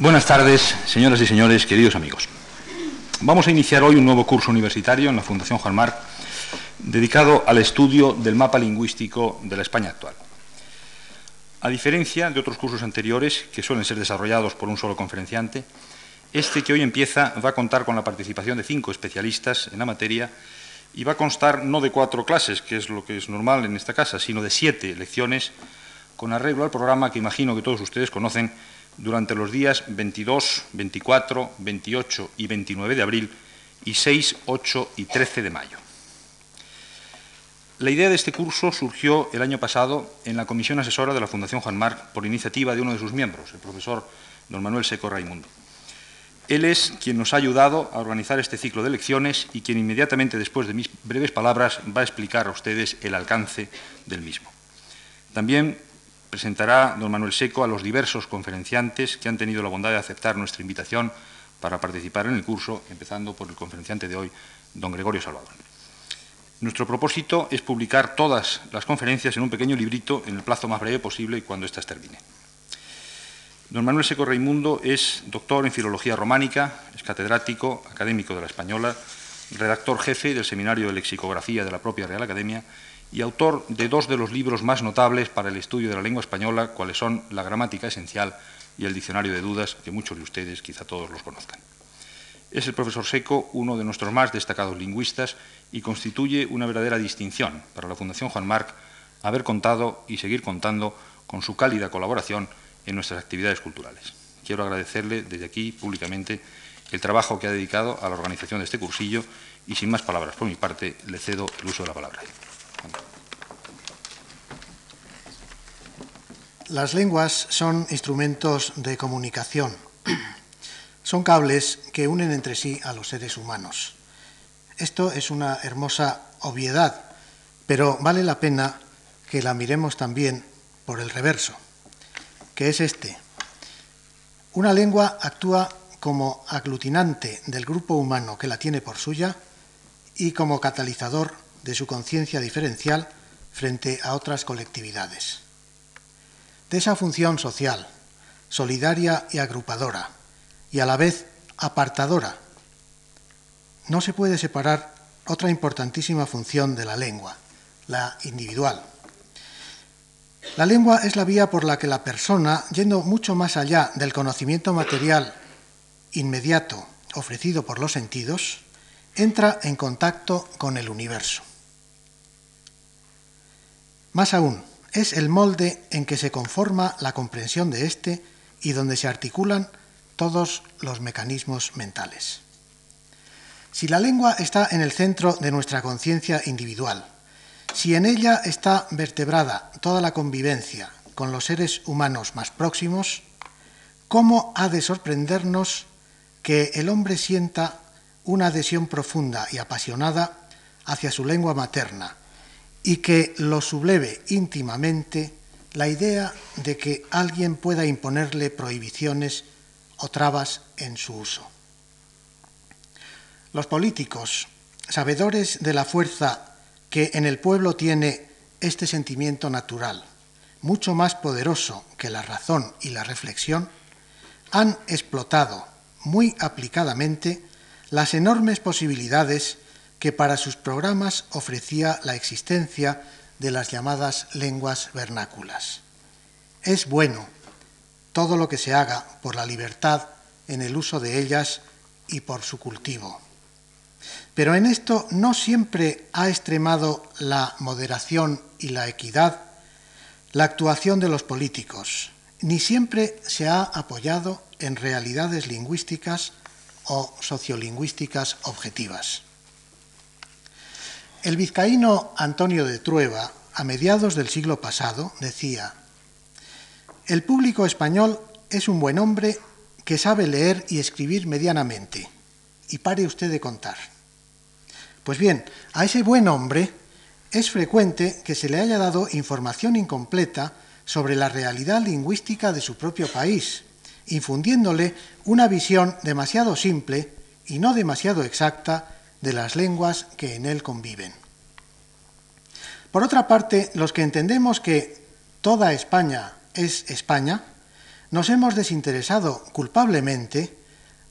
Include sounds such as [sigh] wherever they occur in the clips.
Buenas tardes, señoras y señores, queridos amigos. Vamos a iniciar hoy un nuevo curso universitario en la Fundación Juan Marc dedicado al estudio del mapa lingüístico de la España actual. A diferencia de otros cursos anteriores que suelen ser desarrollados por un solo conferenciante, este que hoy empieza va a contar con la participación de cinco especialistas en la materia y va a constar no de cuatro clases, que es lo que es normal en esta casa, sino de siete lecciones con arreglo al programa que imagino que todos ustedes conocen durante los días 22, 24, 28 y 29 de abril y 6, 8 y 13 de mayo. La idea de este curso surgió el año pasado en la comisión asesora de la Fundación Juan Marc por iniciativa de uno de sus miembros, el profesor don Manuel Seco Raimundo. Él es quien nos ha ayudado a organizar este ciclo de lecciones y quien inmediatamente después de mis breves palabras va a explicar a ustedes el alcance del mismo. También presentará don Manuel Seco a los diversos conferenciantes que han tenido la bondad de aceptar nuestra invitación para participar en el curso, empezando por el conferenciante de hoy, don Gregorio Salvador. Nuestro propósito es publicar todas las conferencias en un pequeño librito en el plazo más breve posible cuando éstas terminen. Don Manuel Seco Raimundo es doctor en Filología Románica, es catedrático, académico de la Española, redactor jefe del Seminario de Lexicografía de la propia Real Academia y autor de dos de los libros más notables para el estudio de la lengua española, cuales son La gramática esencial y el Diccionario de Dudas, que muchos de ustedes quizá todos los conozcan. Es el profesor Seco uno de nuestros más destacados lingüistas y constituye una verdadera distinción para la Fundación Juan Marc haber contado y seguir contando con su cálida colaboración en nuestras actividades culturales. Quiero agradecerle desde aquí públicamente el trabajo que ha dedicado a la organización de este cursillo y sin más palabras por mi parte le cedo el uso de la palabra. Las lenguas son instrumentos de comunicación. Son cables que unen entre sí a los seres humanos. Esto es una hermosa obviedad, pero vale la pena que la miremos también por el reverso, que es este. Una lengua actúa como aglutinante del grupo humano que la tiene por suya y como catalizador de su conciencia diferencial frente a otras colectividades. De esa función social, solidaria y agrupadora, y a la vez apartadora, no se puede separar otra importantísima función de la lengua, la individual. La lengua es la vía por la que la persona, yendo mucho más allá del conocimiento material inmediato ofrecido por los sentidos, entra en contacto con el universo. Más aún, es el molde en que se conforma la comprensión de éste y donde se articulan todos los mecanismos mentales. Si la lengua está en el centro de nuestra conciencia individual, si en ella está vertebrada toda la convivencia con los seres humanos más próximos, ¿cómo ha de sorprendernos que el hombre sienta una adhesión profunda y apasionada hacia su lengua materna y que lo subleve íntimamente la idea de que alguien pueda imponerle prohibiciones o trabas en su uso. Los políticos, sabedores de la fuerza que en el pueblo tiene este sentimiento natural, mucho más poderoso que la razón y la reflexión, han explotado muy aplicadamente las enormes posibilidades que para sus programas ofrecía la existencia de las llamadas lenguas vernáculas. Es bueno todo lo que se haga por la libertad en el uso de ellas y por su cultivo. Pero en esto no siempre ha extremado la moderación y la equidad la actuación de los políticos, ni siempre se ha apoyado en realidades lingüísticas o sociolingüísticas objetivas. El vizcaíno Antonio de Trueba, a mediados del siglo pasado, decía, el público español es un buen hombre que sabe leer y escribir medianamente, y pare usted de contar. Pues bien, a ese buen hombre es frecuente que se le haya dado información incompleta sobre la realidad lingüística de su propio país, infundiéndole una visión demasiado simple y no demasiado exacta de las lenguas que en él conviven. Por otra parte, los que entendemos que toda España es España, nos hemos desinteresado culpablemente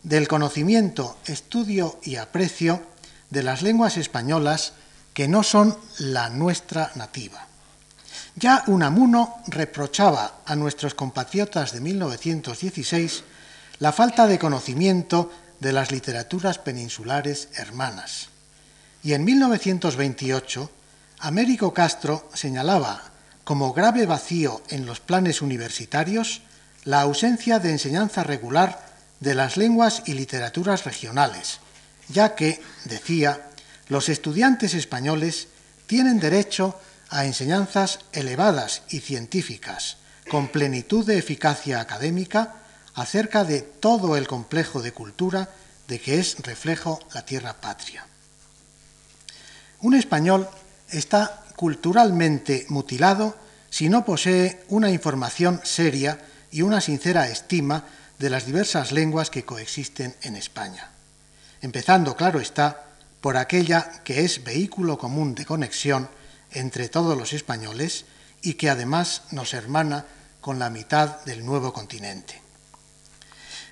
del conocimiento, estudio y aprecio de las lenguas españolas que no son la nuestra nativa. Ya Unamuno reprochaba a nuestros compatriotas de 1916 la falta de conocimiento de las literaturas peninsulares hermanas. Y en 1928, Américo Castro señalaba como grave vacío en los planes universitarios la ausencia de enseñanza regular de las lenguas y literaturas regionales, ya que, decía, los estudiantes españoles tienen derecho a enseñanzas elevadas y científicas, con plenitud de eficacia académica, acerca de todo el complejo de cultura de que es reflejo la tierra patria. Un español está culturalmente mutilado si no posee una información seria y una sincera estima de las diversas lenguas que coexisten en España, empezando, claro está, por aquella que es vehículo común de conexión entre todos los españoles y que además nos hermana con la mitad del nuevo continente.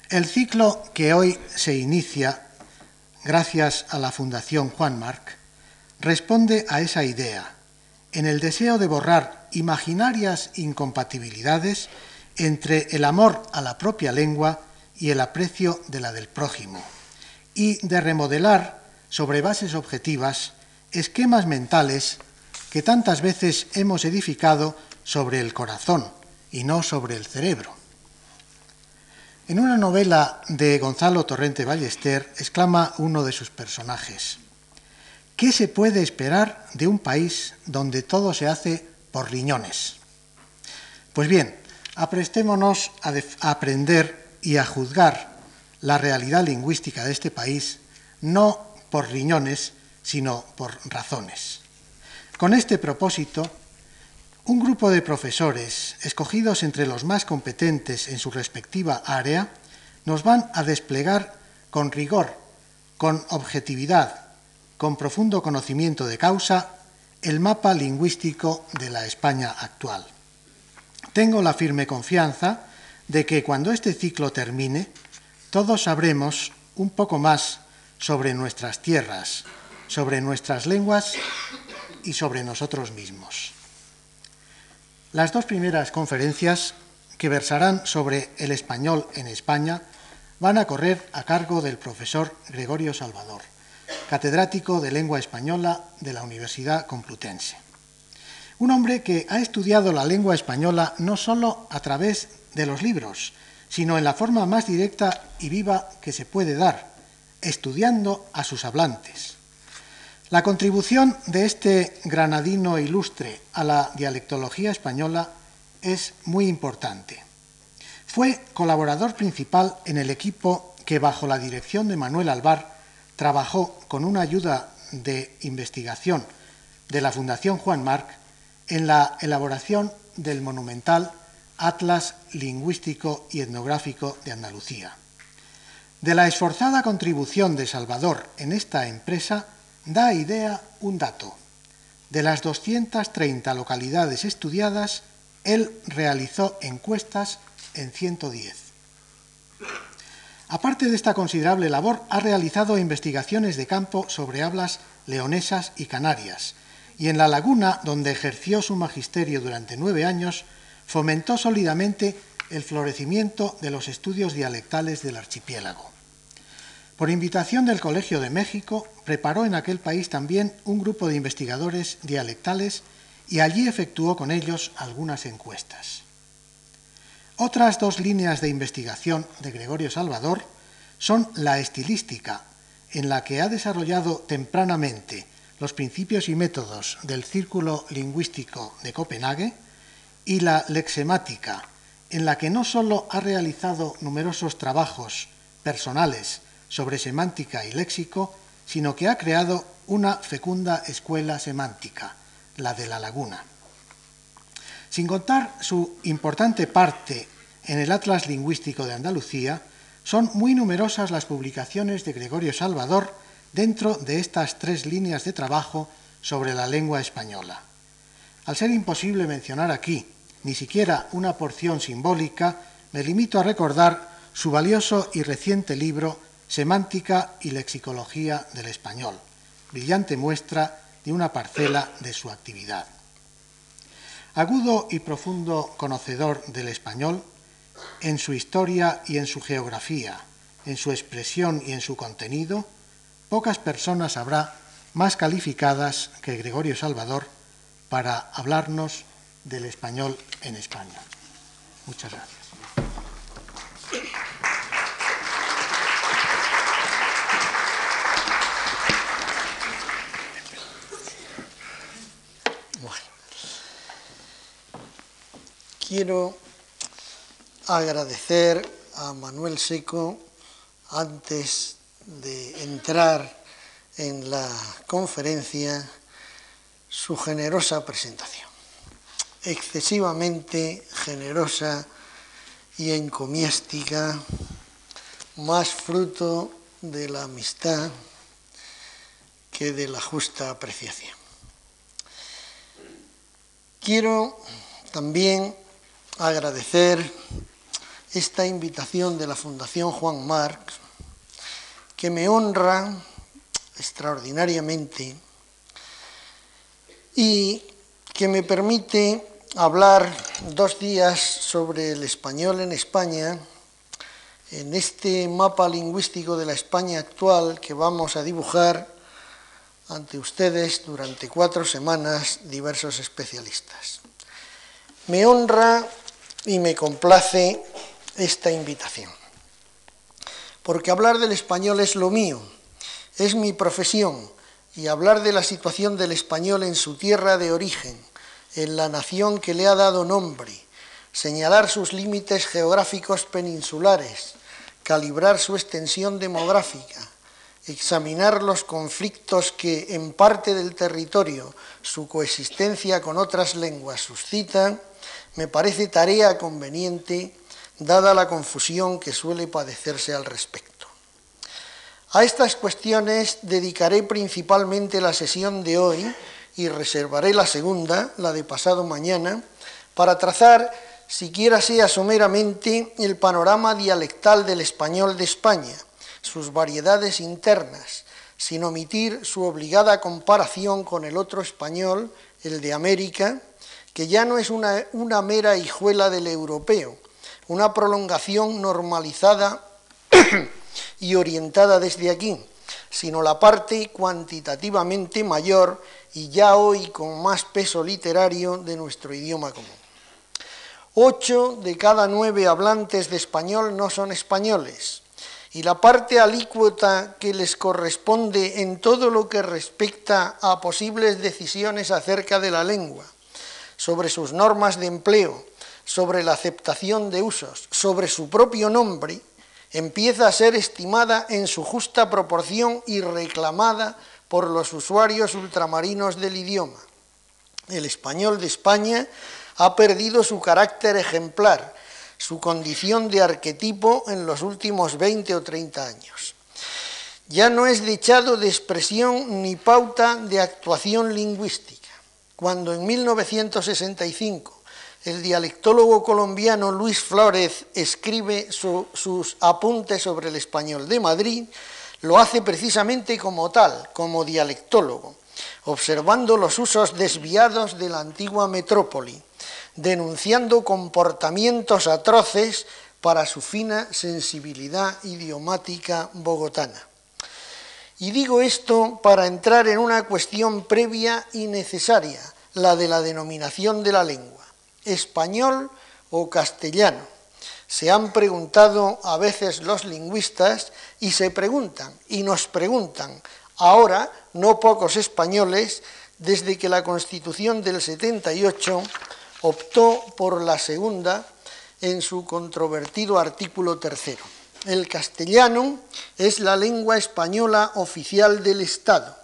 El ciclo que hoy se inicia, gracias a la Fundación Juan Marc, responde a esa idea, en el deseo de borrar imaginarias incompatibilidades entre el amor a la propia lengua y el aprecio de la del prójimo, y de remodelar sobre bases objetivas esquemas mentales que tantas veces hemos edificado sobre el corazón y no sobre el cerebro. En una novela de Gonzalo Torrente Ballester exclama uno de sus personajes, ¿qué se puede esperar de un país donde todo se hace por riñones? Pues bien, aprestémonos a, a aprender y a juzgar la realidad lingüística de este país no por riñones, sino por razones. Con este propósito, un grupo de profesores, escogidos entre los más competentes en su respectiva área, nos van a desplegar con rigor, con objetividad, con profundo conocimiento de causa, el mapa lingüístico de la España actual. Tengo la firme confianza de que cuando este ciclo termine, todos sabremos un poco más sobre nuestras tierras, sobre nuestras lenguas y sobre nosotros mismos. Las dos primeras conferencias que versarán sobre el español en España van a correr a cargo del profesor Gregorio Salvador, catedrático de lengua española de la Universidad Complutense. Un hombre que ha estudiado la lengua española no sólo a través de los libros, sino en la forma más directa y viva que se puede dar, estudiando a sus hablantes. La contribución de este granadino ilustre a la dialectología española es muy importante. Fue colaborador principal en el equipo que bajo la dirección de Manuel Alvar trabajó con una ayuda de investigación de la Fundación Juan Marc en la elaboración del monumental Atlas Lingüístico y Etnográfico de Andalucía. De la esforzada contribución de Salvador en esta empresa da idea un dato. De las 230 localidades estudiadas, él realizó encuestas en 110. Aparte de esta considerable labor, ha realizado investigaciones de campo sobre hablas leonesas y canarias, y en La Laguna, donde ejerció su magisterio durante nueve años, fomentó sólidamente el florecimiento de los estudios dialectales del archipiélago. Por invitación del Colegio de México, preparó en aquel país también un grupo de investigadores dialectales y allí efectuó con ellos algunas encuestas. Otras dos líneas de investigación de Gregorio Salvador son la estilística, en la que ha desarrollado tempranamente los principios y métodos del Círculo Lingüístico de Copenhague, y la lexemática, en la que no sólo ha realizado numerosos trabajos personales sobre semántica y léxico, sino que ha creado una fecunda escuela semántica, la de la laguna. Sin contar su importante parte en el Atlas Lingüístico de Andalucía, son muy numerosas las publicaciones de Gregorio Salvador dentro de estas tres líneas de trabajo sobre la lengua española. Al ser imposible mencionar aquí ni siquiera una porción simbólica, me limito a recordar su valioso y reciente libro Semántica y Lexicología del Español, brillante muestra de una parcela de su actividad. Agudo y profundo conocedor del español, en su historia y en su geografía, en su expresión y en su contenido, pocas personas habrá más calificadas que Gregorio Salvador para hablarnos del español en España. Muchas gracias. Quiero agradecer a Manuel Seco antes de entrar en la conferencia su generosa presentación, excesivamente generosa y encomiástica, más fruto de la amistad que de la justa apreciación. Quiero también agradecer esta invitación de la Fundación Juan Marx, que me honra extraordinariamente y que me permite hablar dos días sobre el español en España, en este mapa lingüístico de la España actual que vamos a dibujar ante ustedes durante cuatro semanas diversos especialistas. Me honra y me complace esta invitación. Porque hablar del español es lo mío, es mi profesión, y hablar de la situación del español en su tierra de origen, en la nación que le ha dado nombre, señalar sus límites geográficos peninsulares, calibrar su extensión demográfica, examinar los conflictos que en parte del territorio su coexistencia con otras lenguas suscitan, me parece tarea conveniente dada la confusión que suele padecerse al respecto. A estas cuestiones dedicaré principalmente la sesión de hoy y reservaré la segunda, la de pasado mañana, para trazar, siquiera sea someramente, el panorama dialectal del español de España, sus variedades internas, sin omitir su obligada comparación con el otro español, el de América, que ya no es una, mera hijuela del europeo, una prolongación normalizada [clears throat] y orientada desde aquí, sino la parte cuantitativamente mayor y ya hoy con más peso literario de nuestro idioma común. Ocho de cada nueve hablantes de español no son españoles, y la parte alícuota que les corresponde en todo lo que respecta a posibles decisiones acerca de la lengua, sobre sus normas de empleo, sobre la aceptación de usos, sobre su propio nombre, empieza a ser estimada en su justa proporción y reclamada por los usuarios ultramarinos del idioma. El español de España ha perdido su carácter ejemplar, su condición de arquetipo en los últimos 20 o 30 años. Ya no es dechado de expresión ni pauta de actuación lingüística cuando en 1965 el dialectólogo colombiano Luis Flores escribe sus apuntes sobre el español de Madrid, lo hace precisamente como tal, como dialectólogo, observando los usos desviados de la antigua metrópoli, denunciando comportamientos atroces para su fina sensibilidad idiomática bogotana. Y digo esto para entrar en una cuestión previa y necesaria, la de la denominación de la lengua, español o castellano. Se han preguntado a veces los lingüistas y se preguntan y nos preguntan ahora no pocos españoles desde que la Constitución del 78 optó por la segunda en su controvertido artículo tercero. El castellano es la lengua española oficial del Estado,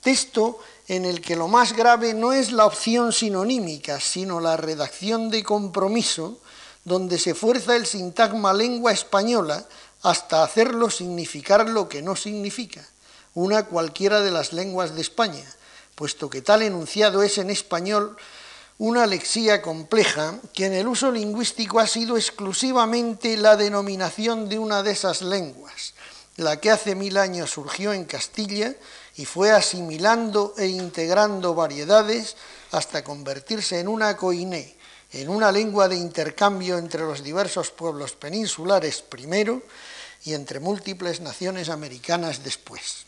texto en el que lo más grave no es la opción sinonímica, sino la redacción de compromiso, donde se fuerza el sintagma lengua española hasta hacerlo significar lo que no significa, una cualquiera de las lenguas de España, puesto que tal enunciado es en español una lexía compleja que en el uso lingüístico ha sido exclusivamente la denominación de una de esas lenguas, la que hace mil años surgió en Castilla y fue asimilando e integrando variedades hasta convertirse en una coiné, en una lengua de intercambio entre los diversos pueblos peninsulares primero y entre múltiples naciones americanas después.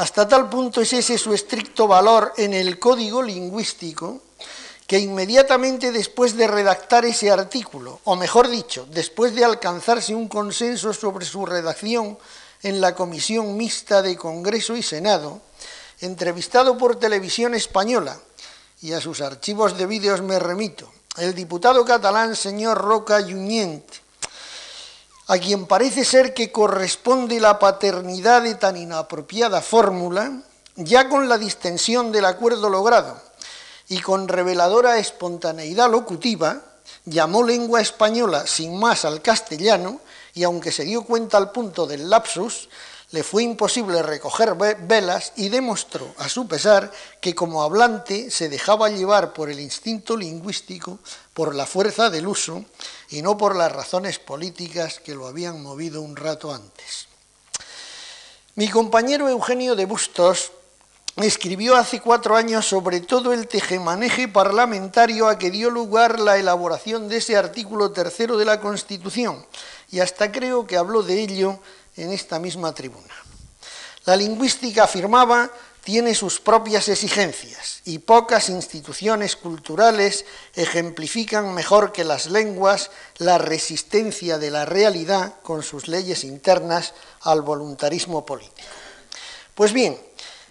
Hasta tal punto es ese su estricto valor en el código lingüístico que inmediatamente después de redactar ese artículo, o mejor dicho, después de alcanzarse un consenso sobre su redacción en la Comisión Mixta de Congreso y Senado, entrevistado por televisión española, y a sus archivos de vídeos me remito, el diputado catalán señor Roca Junyent, a quien parece ser que corresponde la paternidad de tan inapropiada fórmula, ya con la distensión del acuerdo logrado, y con reveladora espontaneidad locutiva, llamó lengua española sin más al castellano y aunque se dio cuenta al punto del lapsus, le fue imposible recoger velas y demostró, a su pesar, que como hablante se dejaba llevar por el instinto lingüístico, por la fuerza del uso y no por las razones políticas que lo habían movido un rato antes. Mi compañero Eugenio de Bustos escribió hace cuatro años sobre todo el tejemaneje parlamentario a que dio lugar la elaboración de ese artículo tercero de la Constitución, y hasta creo que habló de ello en esta misma tribuna. La lingüística, afirmaba, tiene sus propias exigencias y pocas instituciones culturales ejemplifican mejor que las lenguas la resistencia de la realidad con sus leyes internas al voluntarismo político. Pues bien,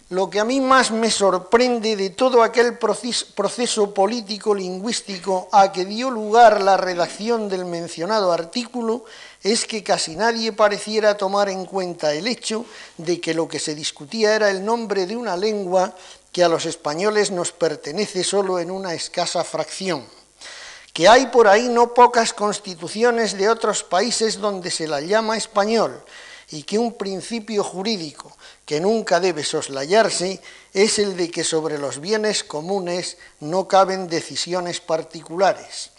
lo que a mí más me sorprende de todo aquel proceso político lingüístico a que dio lugar la redacción del mencionado artículo es que casi nadie pareciera tomar en cuenta el hecho de que lo que se discutía era el nombre de una lengua que a los españoles nos pertenece solo en una escasa fracción, que hay por ahí no pocas constituciones de otros países donde se la llama español y que un principio jurídico que nunca debe soslayarse es el de que sobre los bienes comunes no caben decisiones particulares.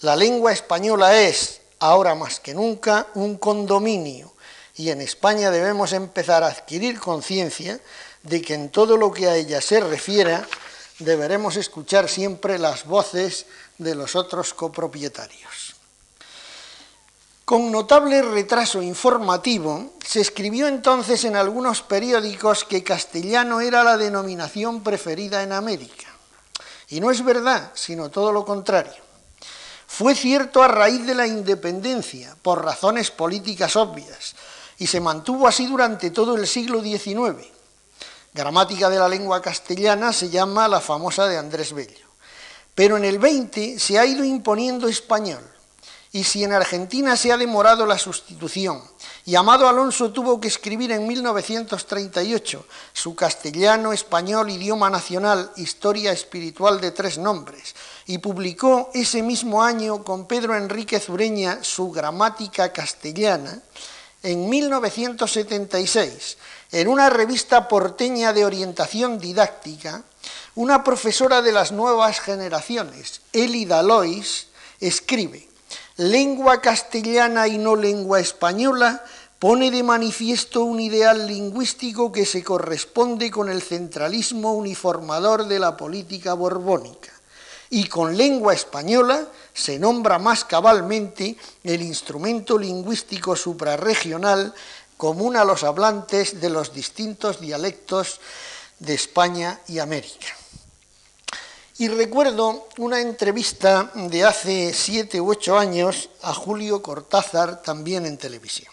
La lengua española es, ahora más que nunca, un condominio y en España debemos empezar a adquirir conciencia de que en todo lo que a ella se refiera deberemos escuchar siempre las voces de los otros copropietarios. Con notable retraso informativo, se escribió entonces en algunos periódicos que castellano era la denominación preferida en América. Y no es verdad, sino todo lo contrario. Fue cierto a raíz de la independencia, por razones políticas obvias, y se mantuvo así durante todo el siglo XIX. Gramática de la lengua castellana se llama la famosa de Andrés Bello. Pero en el XX se ha ido imponiendo español y si en Argentina se ha demorado la sustitución y Amado Alonso tuvo que escribir en 1938 su castellano, español, idioma nacional, historia espiritual de tres nombres, y publicó ese mismo año con Pedro Enrique Zureña su gramática castellana, en 1976, en una revista porteña de orientación didáctica, una profesora de las nuevas generaciones, Elida Lois, escribe, lengua castellana y no lengua española, pone de manifiesto un ideal lingüístico que se corresponde con el centralismo uniformador de la política borbónica. Y con lengua española se nombra más cabalmente el instrumento lingüístico suprarregional común a los hablantes de los distintos dialectos de España y América. Y recuerdo una entrevista de hace siete u ocho años a Julio Cortázar, también en televisión.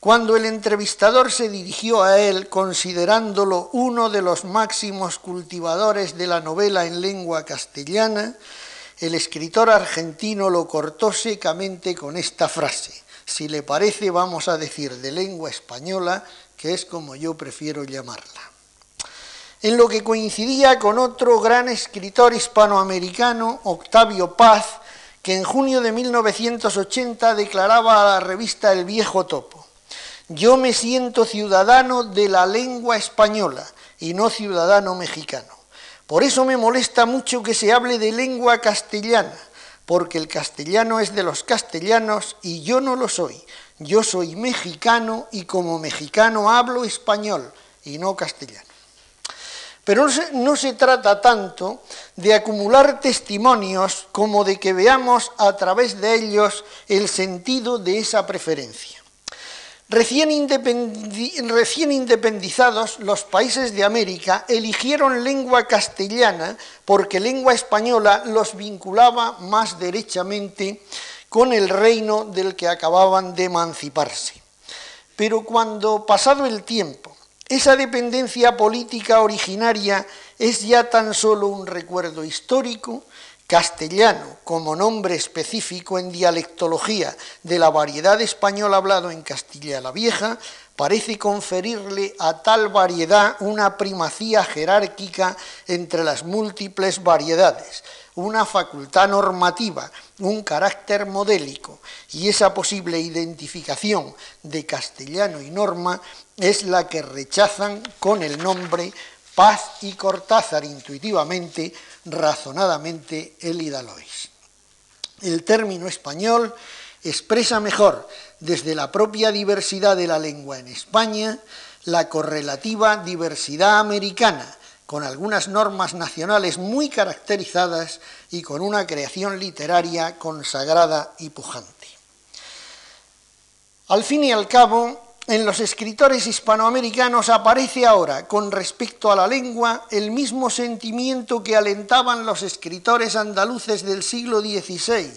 Cuando el entrevistador se dirigió a él considerándolo uno de los máximos cultivadores de la novela en lengua castellana, el escritor argentino lo cortó secamente con esta frase. Si le parece, vamos a decir de lengua española, que es como yo prefiero llamarla en lo que coincidía con otro gran escritor hispanoamericano, Octavio Paz, que en junio de 1980 declaraba a la revista El Viejo Topo, yo me siento ciudadano de la lengua española y no ciudadano mexicano, Por eso me molesta mucho que se hable de lengua castellana, porque el castellano es de los castellanos y yo no lo soy. Yo soy mexicano y como mexicano hablo español y no castellano. Pero no se, trata tanto de acumular testimonios como de que veamos a través de ellos el sentido de esa preferencia. Recién, independizados, los países de América eligieron lengua castellana porque lengua española los vinculaba más derechamente con el reino del que acababan de emanciparse. Pero cuando, pasado el tiempo, esa dependencia política originaria es ya tan solo un recuerdo histórico, castellano como nombre específico en dialectología de la variedad español hablado en Castilla la Vieja, parece conferirle a tal variedad una primacía jerárquica entre las múltiples variedades, una facultad normativa, un carácter modélico, y esa posible identificación de castellano y norma es la que rechazan con el nombre Paz y Cortázar intuitivamente, razonadamente, Elida Lois. El término español expresa mejor, desde la propia diversidad de la lengua en España, la correlativa diversidad americana, con algunas normas nacionales muy caracterizadas y con una creación literaria consagrada y pujante. Al fin y al cabo, en los escritores hispanoamericanos aparece ahora, con respecto a la lengua, el mismo sentimiento que alentaban los escritores andaluces del siglo XVI,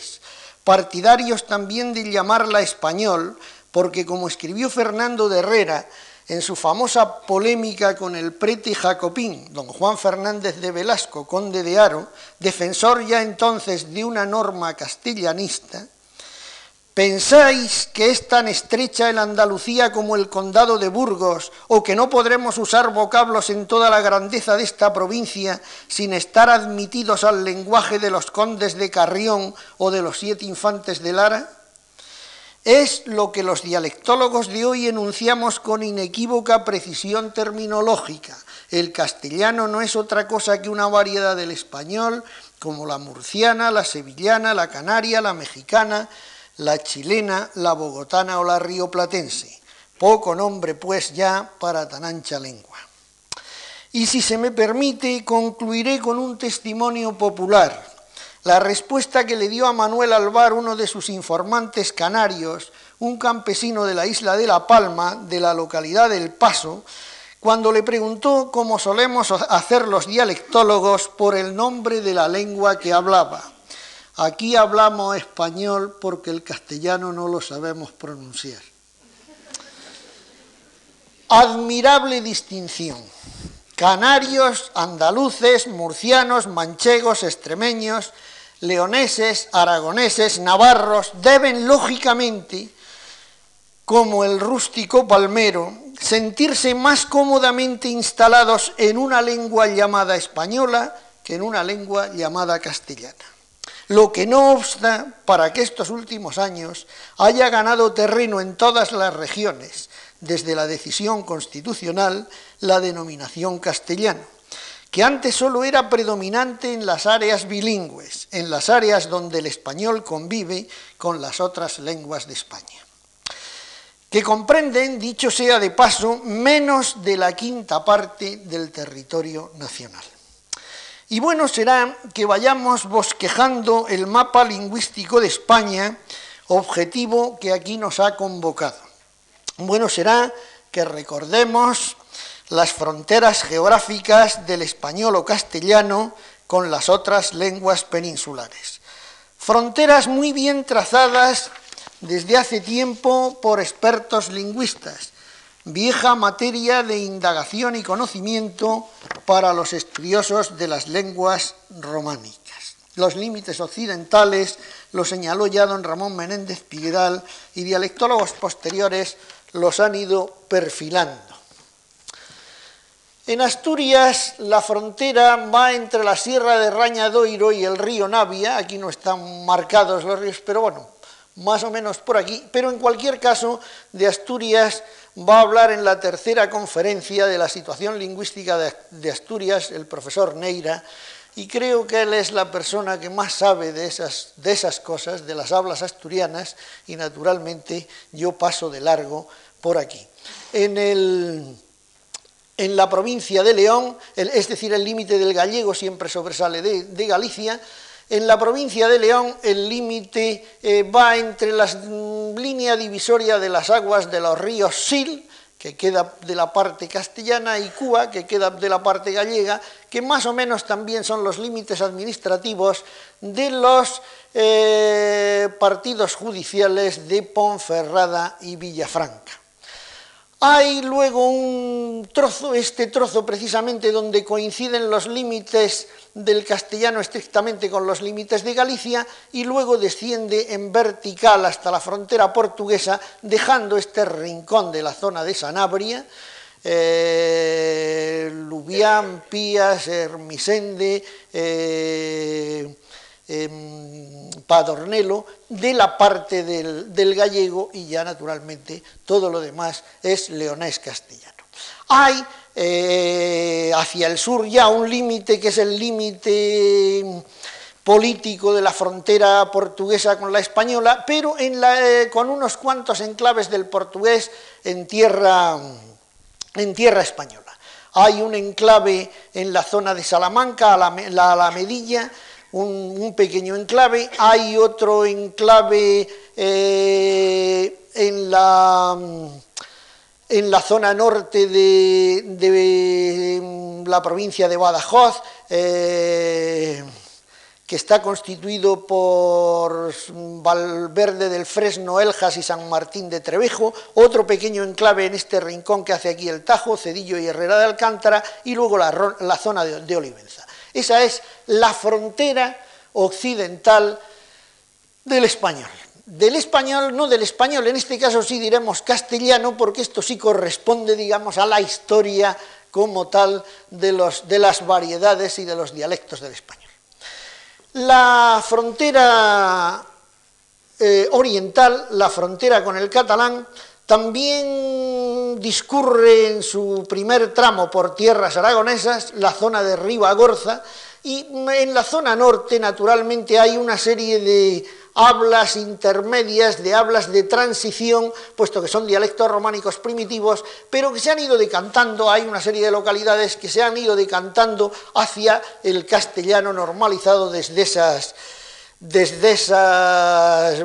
partidarios también de llamarla español, porque como escribió Fernando de Herrera en su famosa polémica con el prete jacopín, don Juan Fernández de Velasco, conde de Aro, defensor ya entonces de una norma castellanista, ¿Pensáis que es tan estrecha el Andalucía como el condado de Burgos o que no podremos usar vocablos en toda la grandeza de esta provincia sin estar admitidos al lenguaje de los condes de Carrión o de los siete infantes de Lara? Es lo que los dialectólogos de hoy enunciamos con inequívoca precisión terminológica. El castellano no es otra cosa que una variedad del español, como la murciana, la sevillana, la canaria, la mexicana, la chilena, la bogotana o la rioplatense. Poco nombre, pues, ya para tan ancha lengua. Y si se me permite, concluiré con un testimonio popular. La respuesta que le dio a Manuel Alvar, uno de sus informantes canarios, un campesino de la isla de La Palma, de la localidad del Paso, cuando le preguntó cómo solemos hacer los dialectólogos por el nombre de la lengua que hablaba. Aquí hablamos español porque el castellano no lo sabemos pronunciar. Admirable distinción. Canarios, andaluces, murcianos, manchegos, extremeños, leoneses, aragoneses, navarros deben lógicamente, como el rústico palmero, sentirse más cómodamente instalados en una lengua llamada española que en una lengua llamada castellana. Lo que no obsta para que estos últimos años haya ganado terreno en todas las regiones, desde la decisión constitucional, la denominación castellano, que antes solo era predominante en las áreas bilingües, en las áreas donde el español convive con las otras lenguas de España, que comprenden, dicho sea de paso, menos de la quinta parte del territorio nacional. Y bueno será que vayamos bosquejando el mapa lingüístico de España, objetivo que aquí nos ha convocado. Bueno será que recordemos las fronteras geográficas del español o castellano con las otras lenguas peninsulares. Fronteras muy bien trazadas desde hace tiempo por expertos lingüistas, vieja materia de indagación y conocimiento para los estudiosos de las lenguas románicas. Los límites occidentales los señaló ya don Ramón Menéndez Piguedal y dialectólogos posteriores los han ido perfilando. En Asturias la frontera va entre la sierra de Rañadoiro y el río Navia, aquí no están marcados los ríos, pero bueno, más o menos por aquí, pero en cualquier caso, de Asturias va a hablar en la tercera conferencia de la situación lingüística de, Asturias el profesor Neira, y creo que él es la persona que más sabe de esas, de esas cosas, de las hablas asturianas, y naturalmente yo paso de largo por aquí. En, el, en la provincia de León, es decir, el límite del gallego siempre sobresale de Galicia, en la provincia de León el límite eh, va entre la mm, línea divisoria de las aguas de los ríos Sil, que queda de la parte castellana, y Cuba, que queda de la parte gallega, que más o menos también son los límites administrativos de los eh, partidos judiciales de Ponferrada y Villafranca. Hay luego un trozo, este trozo precisamente donde coinciden los límites del castellano estrictamente con los límites de Galicia y luego desciende en vertical hasta la frontera portuguesa, dejando este rincón de la zona de Sanabria, eh, Lubián, Pías, Hermisende, eh, Em, Padornelo de la parte del, gallego y ya naturalmente todo lo demás es leonés castellano. Hay eh, hacia el sur ya un límite que es el límite político de la frontera portuguesa con la española, pero eh, con unos cuantos enclaves del portugués en tierra, en tierra española. Hay un enclave en la zona de Salamanca, la Alamedilla, un, pequeño enclave, hay otro enclave eh, en, la, en la zona norte de, mm, la provincia de Badajoz, eh, que está constituido por Valverde del Fresno, Eljas y San Martín de Trevejo, otro pequeño enclave en este rincón que hace aquí el Tajo, Cedillo y Herrera de Alcántara, y luego la, zona de Olivenza. Esa es la frontera occidental del español. Del español, no del español, en este caso sí diremos castellano, porque esto sí corresponde, digamos, a la historia como tal de, las variedades y de los dialectos del español. La frontera eh, oriental, la frontera con el catalán, también discurre en su primer tramo por tierras aragonesas, la zona de Ribagorza, y en la zona norte, naturalmente, hay una serie de hablas intermedias, de hablas de transición, puesto que son dialectos románicos primitivos, pero que se han ido decantando, hay una serie de localidades que se han ido decantando hacia el castellano normalizado desde esas desde esas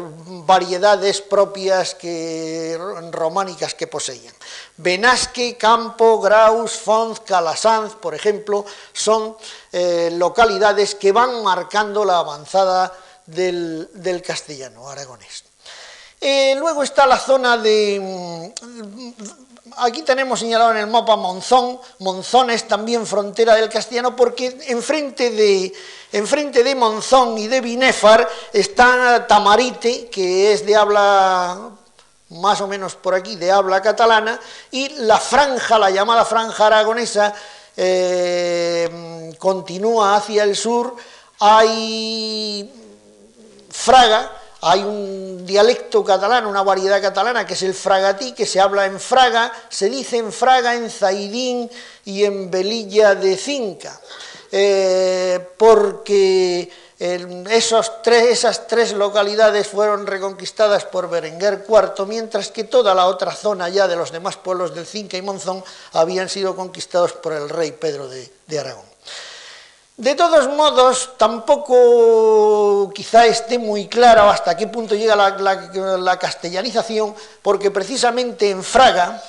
variedades propias que, románicas que poseían. Benasque, Campo, Graus, Fons, Calasanz, por ejemplo, son eh, localidades que van marcando la avanzada del, castellano aragonés. Eh, luego está la zona de... Mm, aquí tenemos señalado en el mapa Monzón. Monzón es también frontera del castellano porque enfrente de Enfrente de Monzón y de Binéfar está Tamarite, que es de habla más o menos por aquí, de habla catalana, y la franja, la llamada franja aragonesa, eh, continúa hacia el sur. Hay Fraga, hay un dialecto catalán, una variedad catalana que es el fragatí, que se habla en Fraga, se dice en Fraga, en Zaidín y en Velilla de Cinca. Eh, porque esos tres, esas tres localidades fueron reconquistadas por Berenguer IV, mientras que toda la otra zona ya de los demás pueblos del Cinca y Monzón habían sido conquistados por el rey Pedro de, Aragón. De todos modos, tampoco quizá esté muy claro hasta qué punto llega la castellanización, porque precisamente en Fraga,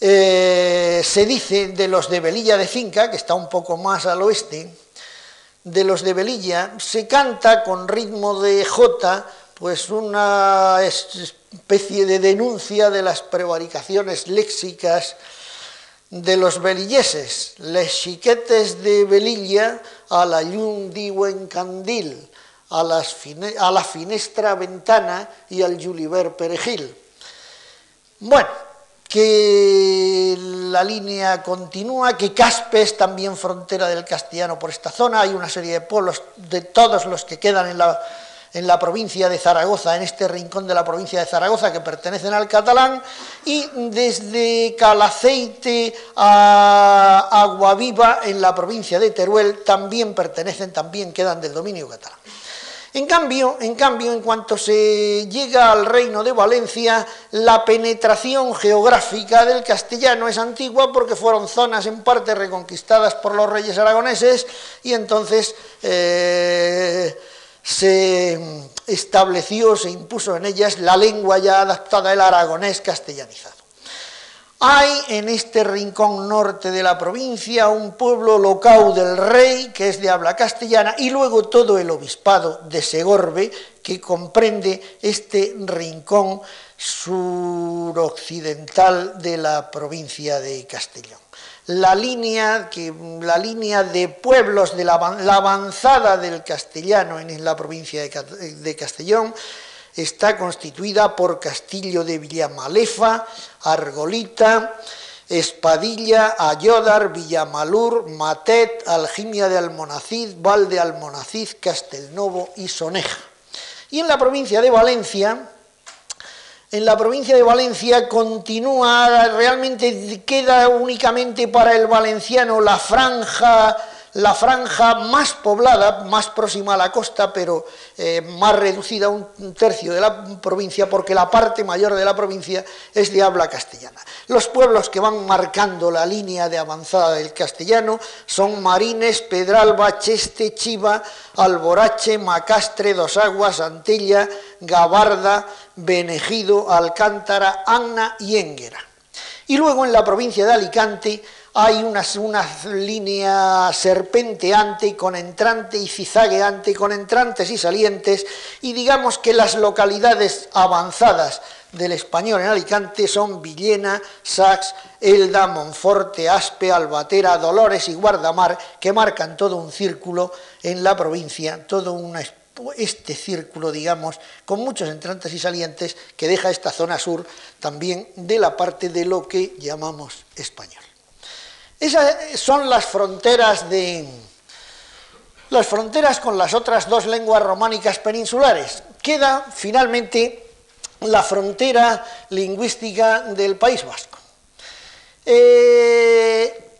eh, se dice de los de Velilla de Finca, que está un poco más al oeste, de los de Velilla, se canta con ritmo de jota, pues una especie de denuncia de las prevaricaciones léxicas de los belilleses, les chiquetes de Velilla a la llum en candil, a, a la finestra ventana y al juliver perejil. Bueno, que la línea continúa, que Caspe es también frontera del castellano por esta zona, hay una serie de pueblos de todos los que quedan en la, en la provincia de Zaragoza, en este rincón de la provincia de Zaragoza que pertenecen al catalán, y desde Calaceite a Aguaviva en la provincia de Teruel también pertenecen, también quedan del dominio catalán. En cambio, en cambio, en cuanto se llega al reino de Valencia, la penetración geográfica del castellano es antigua porque fueron zonas en parte reconquistadas por los reyes aragoneses y entonces eh, se estableció, se impuso en ellas la lengua ya adaptada, el aragonés castellanizado. Hay en este rincón norte de la provincia un pueblo local del rey, que es de habla castellana, y luego todo el obispado de Segorbe, que comprende este rincón suroccidental de la provincia de Castellón. La línea, que, la línea de pueblos de la, avanzada del castellano en la provincia de Castellón está constituida por Castillo de Villamalefa, Argolita, Espadilla, Ayodar, Villamalur, Matet, Algimia de Almonacid, Valde Almonacid, Castelnovo y Soneja. Y en la provincia de Valencia, en la provincia de Valencia continúa, realmente queda únicamente para el valenciano la franja la franja más poblada, más próxima a la costa, pero eh, más reducida, un tercio de la provincia, porque la parte mayor de la provincia es de habla castellana. Los pueblos que van marcando la línea de avanzada del castellano son Marines, Pedralba, Cheste, Chiva, Alborache, Macastre, Dos Aguas, Antella, Gabarda, Benegido, Alcántara, Anna y Énguera. Y luego en la provincia de Alicante hay una, una, línea serpenteante con entrante y cizagueante, con entrantes y salientes, y digamos que las localidades avanzadas del español en Alicante son Villena, Sax, Elda, Monforte, Aspe, Albatera, Dolores y Guardamar, que marcan todo un círculo en la provincia, todo este círculo, digamos, con muchos entrantes y salientes que deja esta zona sur también de la parte de lo que llamamos español. Esas son las fronteras de las fronteras con las otras dos lenguas románicas peninsulares. Queda finalmente la frontera lingüística del País Vasco. Eh,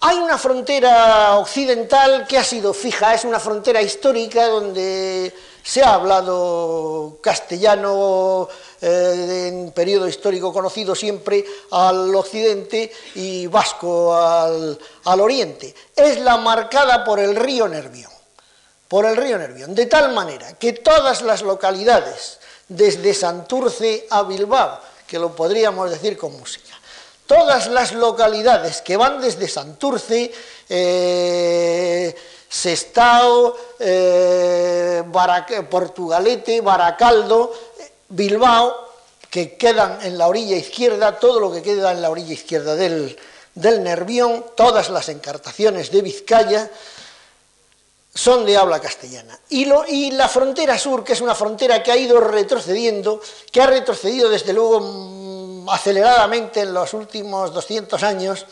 hay una frontera occidental que ha sido fija, es una frontera histórica donde se ha hablado castellano eh, en periodo histórico conocido siempre al occidente y vasco al, oriente. Es la marcada por el río Nervión, por el río Nervión, de tal manera que todas las localidades, desde Santurce a Bilbao, que lo podríamos decir con música, todas las localidades que van desde Santurce, eh, Sestao, eh, Portugalete, Baracaldo, Bilbao, que quedan en la orilla izquierda, todo lo que queda en la orilla izquierda del, Nervión, todas las encartaciones de Vizcaya, son de habla castellana. Y, y, la frontera sur, que es una frontera que ha ido retrocediendo, que ha retrocedido desde luego mm, aceleradamente en los últimos 200 años,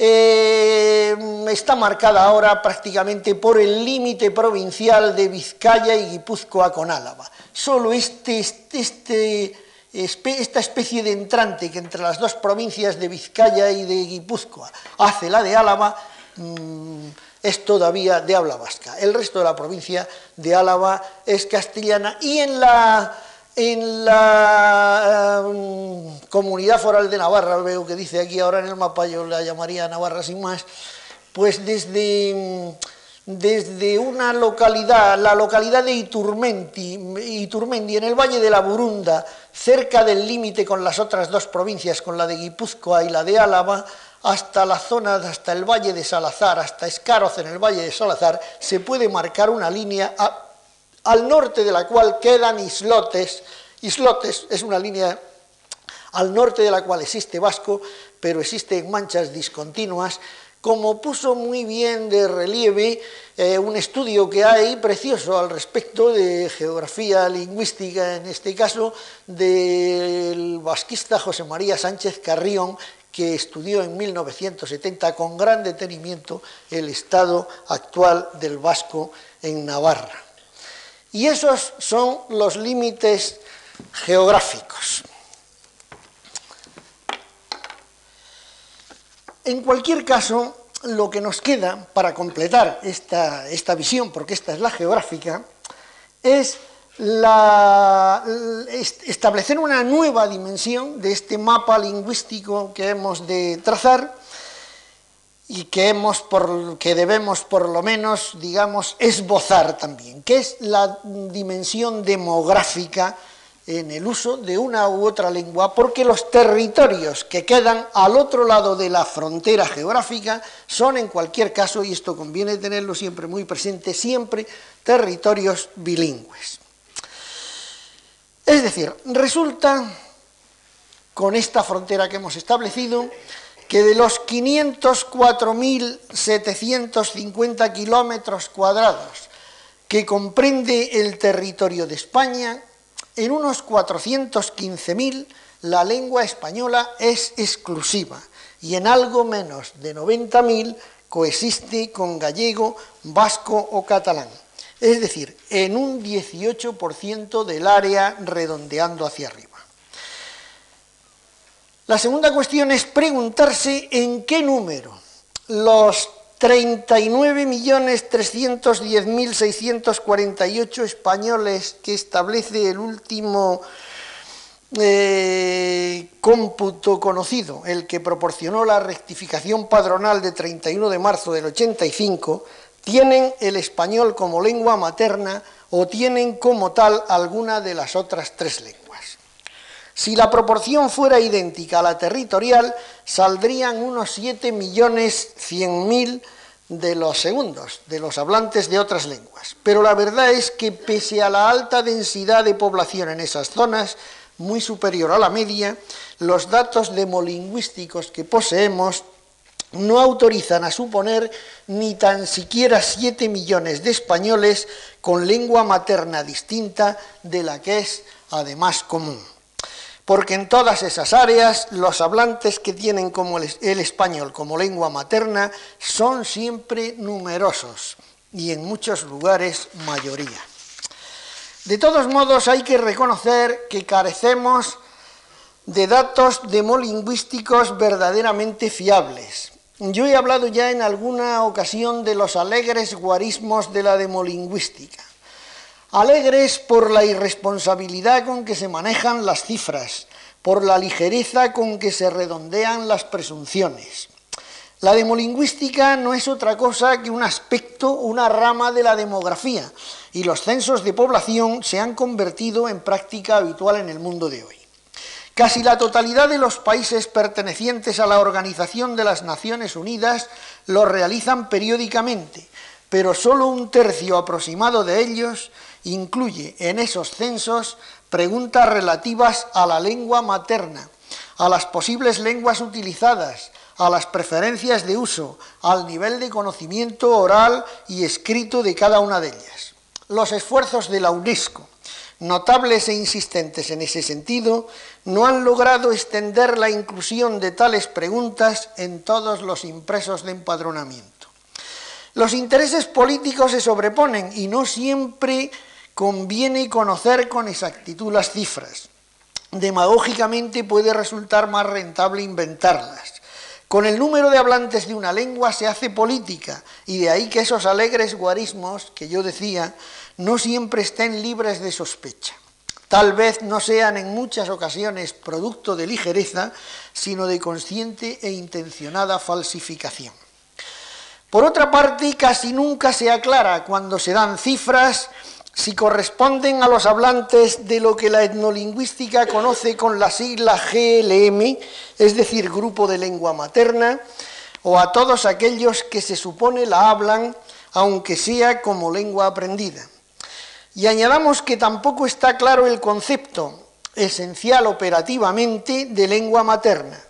eh, está marcada ahora prácticamente por el límite provincial de Vizcaya y Guipúzcoa con Álava. Solo este, este, esta especie de entrante que entre las dos provincias de Vizcaya y de Guipúzcoa hace la de Álava mm, es todavía de habla vasca. El resto de la provincia de Álava es castellana y en la en la em, comunidad foral de Navarra, veo que dice aquí ahora en el mapa, yo la llamaría Navarra sin más, pues desde, desde una localidad, la localidad de Iturmendi, Iturmendi, en el valle de la Burunda, cerca del límite con las otras dos provincias, con la de Guipúzcoa y la de Álava, hasta la zona, hasta el valle de Salazar, hasta Escaroz en el valle de Salazar, se puede marcar una línea al norte de la cual quedan islotes. Islotes es una línea al norte de la cual existe vasco, pero existen manchas discontinuas, como puso muy bien de relieve eh, un estudio que hay precioso al respecto de geografía lingüística, en este caso del vasquista José María Sánchez Carrión, que estudió en 1970 con gran detenimiento el estado actual del vasco en Navarra. Y esos son los límites geográficos. En cualquier caso, lo que nos queda para completar esta, esta visión, porque esta es la geográfica, es establecer una nueva dimensión de este mapa lingüístico que hemos de trazar y que, hemos por, que debemos por lo menos, digamos, esbozar también, que es la dimensión demográfica en el uso de una u otra lengua, porque los territorios que quedan al otro lado de la frontera geográfica son en cualquier caso, y esto conviene tenerlo siempre muy presente, siempre territorios bilingües. Es decir, resulta, con esta frontera que hemos establecido, que de los 504.750 kilómetros cuadrados que comprende el territorio de España, en unos 415.000 la lengua española es exclusiva y en algo menos de 90.000 coexiste con gallego, vasco o catalán. Es decir, en un 18% del área redondeando hacia arriba. La segunda cuestión es preguntarse en qué número los 39.310.648 españoles que establece el último eh, cómputo conocido, el que proporcionó la rectificación padronal de 31 de marzo del 85, tienen el español como lengua materna o tienen como tal alguna de las otras tres lenguas. Si la proporción fuera idéntica a la territorial, saldrían unos 7.100.000 de los segundos, de los hablantes de otras lenguas. Pero la verdad es que pese a la alta densidad de población en esas zonas, muy superior a la media, los datos demolingüísticos que poseemos no autorizan a suponer ni tan siquiera 7 millones de españoles con lengua materna distinta de la que es además común porque en todas esas áreas los hablantes que tienen como el, español como lengua materna son siempre numerosos y en muchos lugares mayoría. De todos modos hay que reconocer que carecemos de datos demolingüísticos verdaderamente fiables. Yo he hablado ya en alguna ocasión de los alegres guarismos de la demolingüística alegres por la irresponsabilidad con que se manejan las cifras, por la ligereza con que se redondean las presunciones. La demolingüística no es otra cosa que un aspecto, una rama de la demografía, y los censos de población se han convertido en práctica habitual en el mundo de hoy. Casi la totalidad de los países pertenecientes a la Organización de las Naciones Unidas lo realizan periódicamente, pero solo un tercio aproximado de ellos incluye en esos censos preguntas relativas a la lengua materna, a las posibles lenguas utilizadas, a las preferencias de uso, al nivel de conocimiento oral y escrito de cada una de ellas. Los esfuerzos de la UNESCO, notables e insistentes en ese sentido, no han logrado extender la inclusión de tales preguntas en todos los impresos de empadronamiento. Los intereses políticos se sobreponen y no siempre conviene conocer con exactitud las cifras. Demagógicamente puede resultar más rentable inventarlas. Con el número de hablantes de una lengua se hace política, y de ahí que esos alegres guarismos que yo decía no siempre estén libres de sospecha. Tal vez no sean en muchas ocasiones producto de ligereza, sino de consciente e intencionada falsificación. Por otra parte, casi nunca se aclara cuando se dan cifras si corresponden a los hablantes de lo que la etnolingüística conoce con la sigla GLM, es decir, grupo de lengua materna, o a todos aquellos que se supone la hablan, aunque sea como lengua aprendida. Y añadamos que tampoco está claro el concepto esencial operativamente de lengua materna.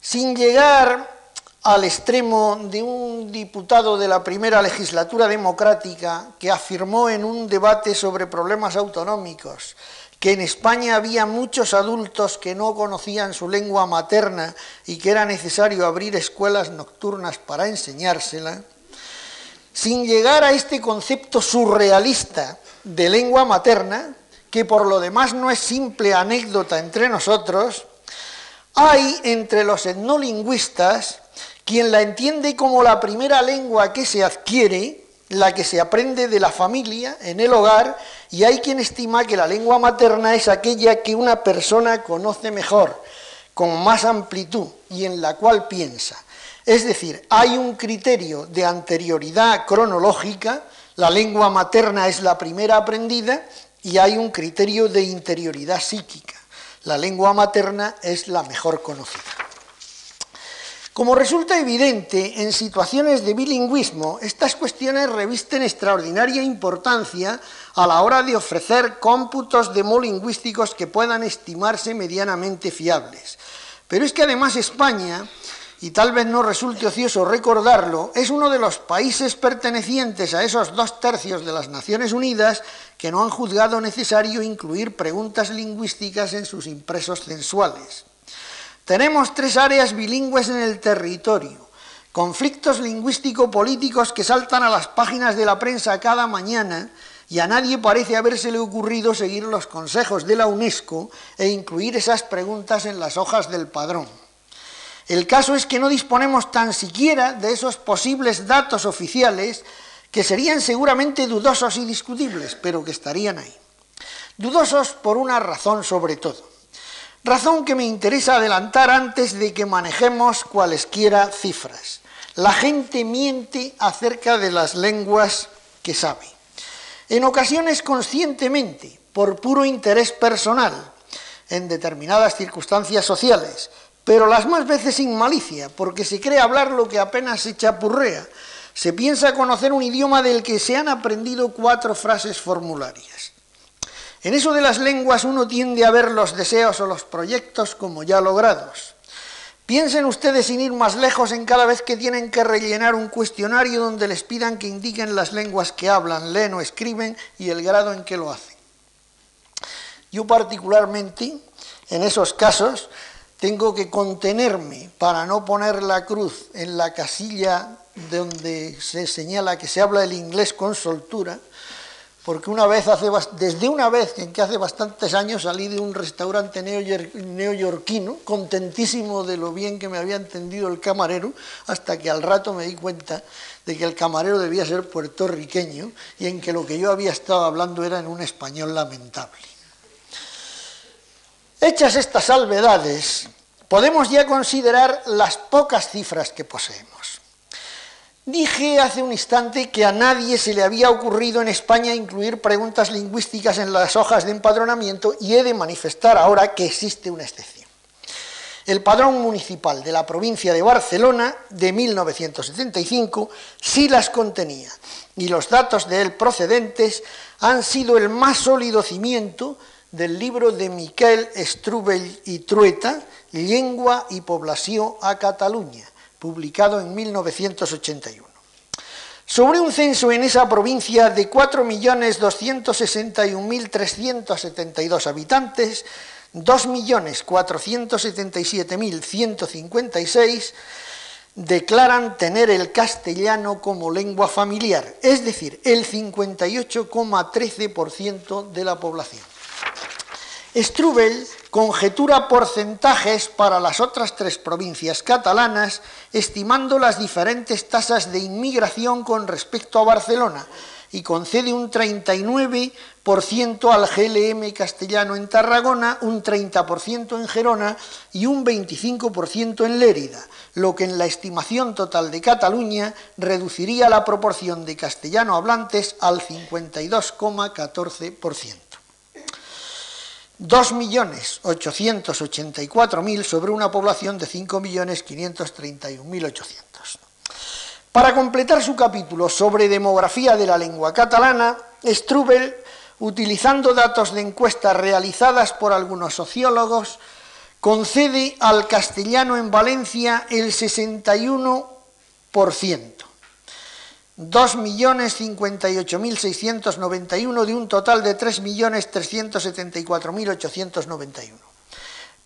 Sin llegar al extremo de un diputado de la primera legislatura democrática que afirmó en un debate sobre problemas autonómicos que en España había muchos adultos que no conocían su lengua materna y que era necesario abrir escuelas nocturnas para enseñársela, sin llegar a este concepto surrealista de lengua materna, que por lo demás no es simple anécdota entre nosotros, hay entre los etnolingüistas quien la entiende como la primera lengua que se adquiere, la que se aprende de la familia, en el hogar, y hay quien estima que la lengua materna es aquella que una persona conoce mejor, con más amplitud y en la cual piensa. Es decir, hay un criterio de anterioridad cronológica, la lengua materna es la primera aprendida, y hay un criterio de interioridad psíquica. La lengua materna es la mejor conocida. Como resulta evidente, en situaciones de bilingüismo, estas cuestiones revisten extraordinaria importancia a la hora de ofrecer cómputos demolingüísticos que puedan estimarse medianamente fiables. Pero es que además España y tal vez no resulte ocioso recordarlo, es uno de los países pertenecientes a esos dos tercios de las Naciones Unidas que no han juzgado necesario incluir preguntas lingüísticas en sus impresos censuales. Tenemos tres áreas bilingües en el territorio, conflictos lingüístico-políticos que saltan a las páginas de la prensa cada mañana y a nadie parece habérsele ocurrido seguir los consejos de la UNESCO e incluir esas preguntas en las hojas del padrón. El caso es que no disponemos tan siquiera de esos posibles datos oficiales que serían seguramente dudosos y discutibles, pero que estarían ahí. Dudosos por una razón sobre todo. Razón que me interesa adelantar antes de que manejemos cualesquiera cifras. La gente miente acerca de las lenguas que sabe. En ocasiones conscientemente, por puro interés personal, en determinadas circunstancias sociales, pero las más veces sin malicia, porque se cree hablar lo que apenas se chapurrea. Se piensa conocer un idioma del que se han aprendido cuatro frases formularias. En eso de las lenguas uno tiende a ver los deseos o los proyectos como ya logrados. Piensen ustedes sin ir más lejos en cada vez que tienen que rellenar un cuestionario donde les pidan que indiquen las lenguas que hablan, leen o escriben y el grado en que lo hacen. Yo particularmente, en esos casos, tengo que contenerme para no poner la cruz en la casilla donde se señala que se habla el inglés con soltura, porque una vez desde una vez en que hace bastantes años salí de un restaurante neoyorquino, contentísimo de lo bien que me había entendido el camarero, hasta que al rato me di cuenta de que el camarero debía ser puertorriqueño y en que lo que yo había estado hablando era en un español lamentable. Hechas estas salvedades, podemos ya considerar las pocas cifras que poseemos. Dije hace un instante que a nadie se le había ocurrido en España incluir preguntas lingüísticas en las hojas de empadronamiento y he de manifestar ahora que existe una excepción. El padrón municipal de la provincia de Barcelona de 1975 sí las contenía y los datos de él procedentes han sido el más sólido cimiento del libro de Miquel Strubell y Trueta, Lengua y Población a Cataluña, publicado en 1981. Sobre un censo en esa provincia de 4.261.372 habitantes, 2.477.156 declaran tener el castellano como lengua familiar, es decir, el 58,13% de la población. Strubel conjetura porcentajes para las otras tres provincias catalanas, estimando las diferentes tasas de inmigración con respecto a Barcelona, y concede un 39% al GLM castellano en Tarragona, un 30% en Gerona y un 25% en Lérida, lo que en la estimación total de Cataluña reduciría la proporción de castellano hablantes al 52,14%. 2.884.000 sobre una población de 5.531.800. Para completar su capítulo sobre demografía de la lengua catalana, Strubel, utilizando datos de encuestas realizadas por algunos sociólogos, concede al castellano en Valencia el 61%. 2.058.691 de un total de 3.374.891.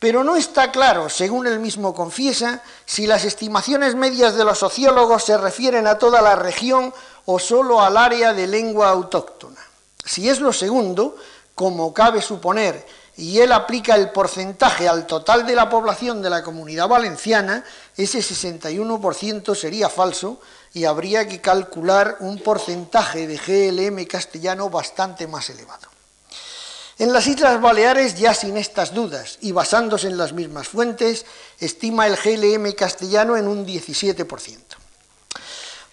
pero no está claro, según él mismo confiesa, si las estimaciones medias de los sociólogos se refieren a toda la región o solo al área de lengua autóctona. Si es lo segundo, como cabe suponer, y él aplica el porcentaje al total de la población de la comunidad valenciana, ese 61% sería falso y habría que calcular un porcentaje de GLM castellano bastante más elevado. En las Islas Baleares, ya sin estas dudas y basándose en las mismas fuentes, estima el GLM castellano en un 17%.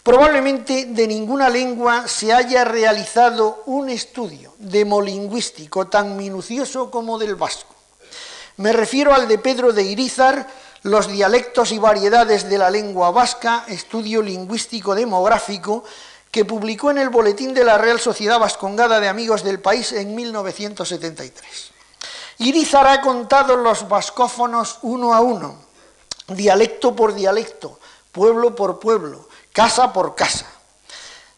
Probablemente de ninguna lengua se haya realizado un estudio demolingüístico tan minucioso como del vasco. Me refiero al de Pedro de Irizar, Los dialectos y variedades de la lengua vasca, estudio lingüístico demográfico, que publicó en el Boletín de la Real Sociedad Vascongada de Amigos del País en 1973. Irizar ha contado los vascófonos uno a uno, dialecto por dialecto, pueblo por pueblo, casa por casa.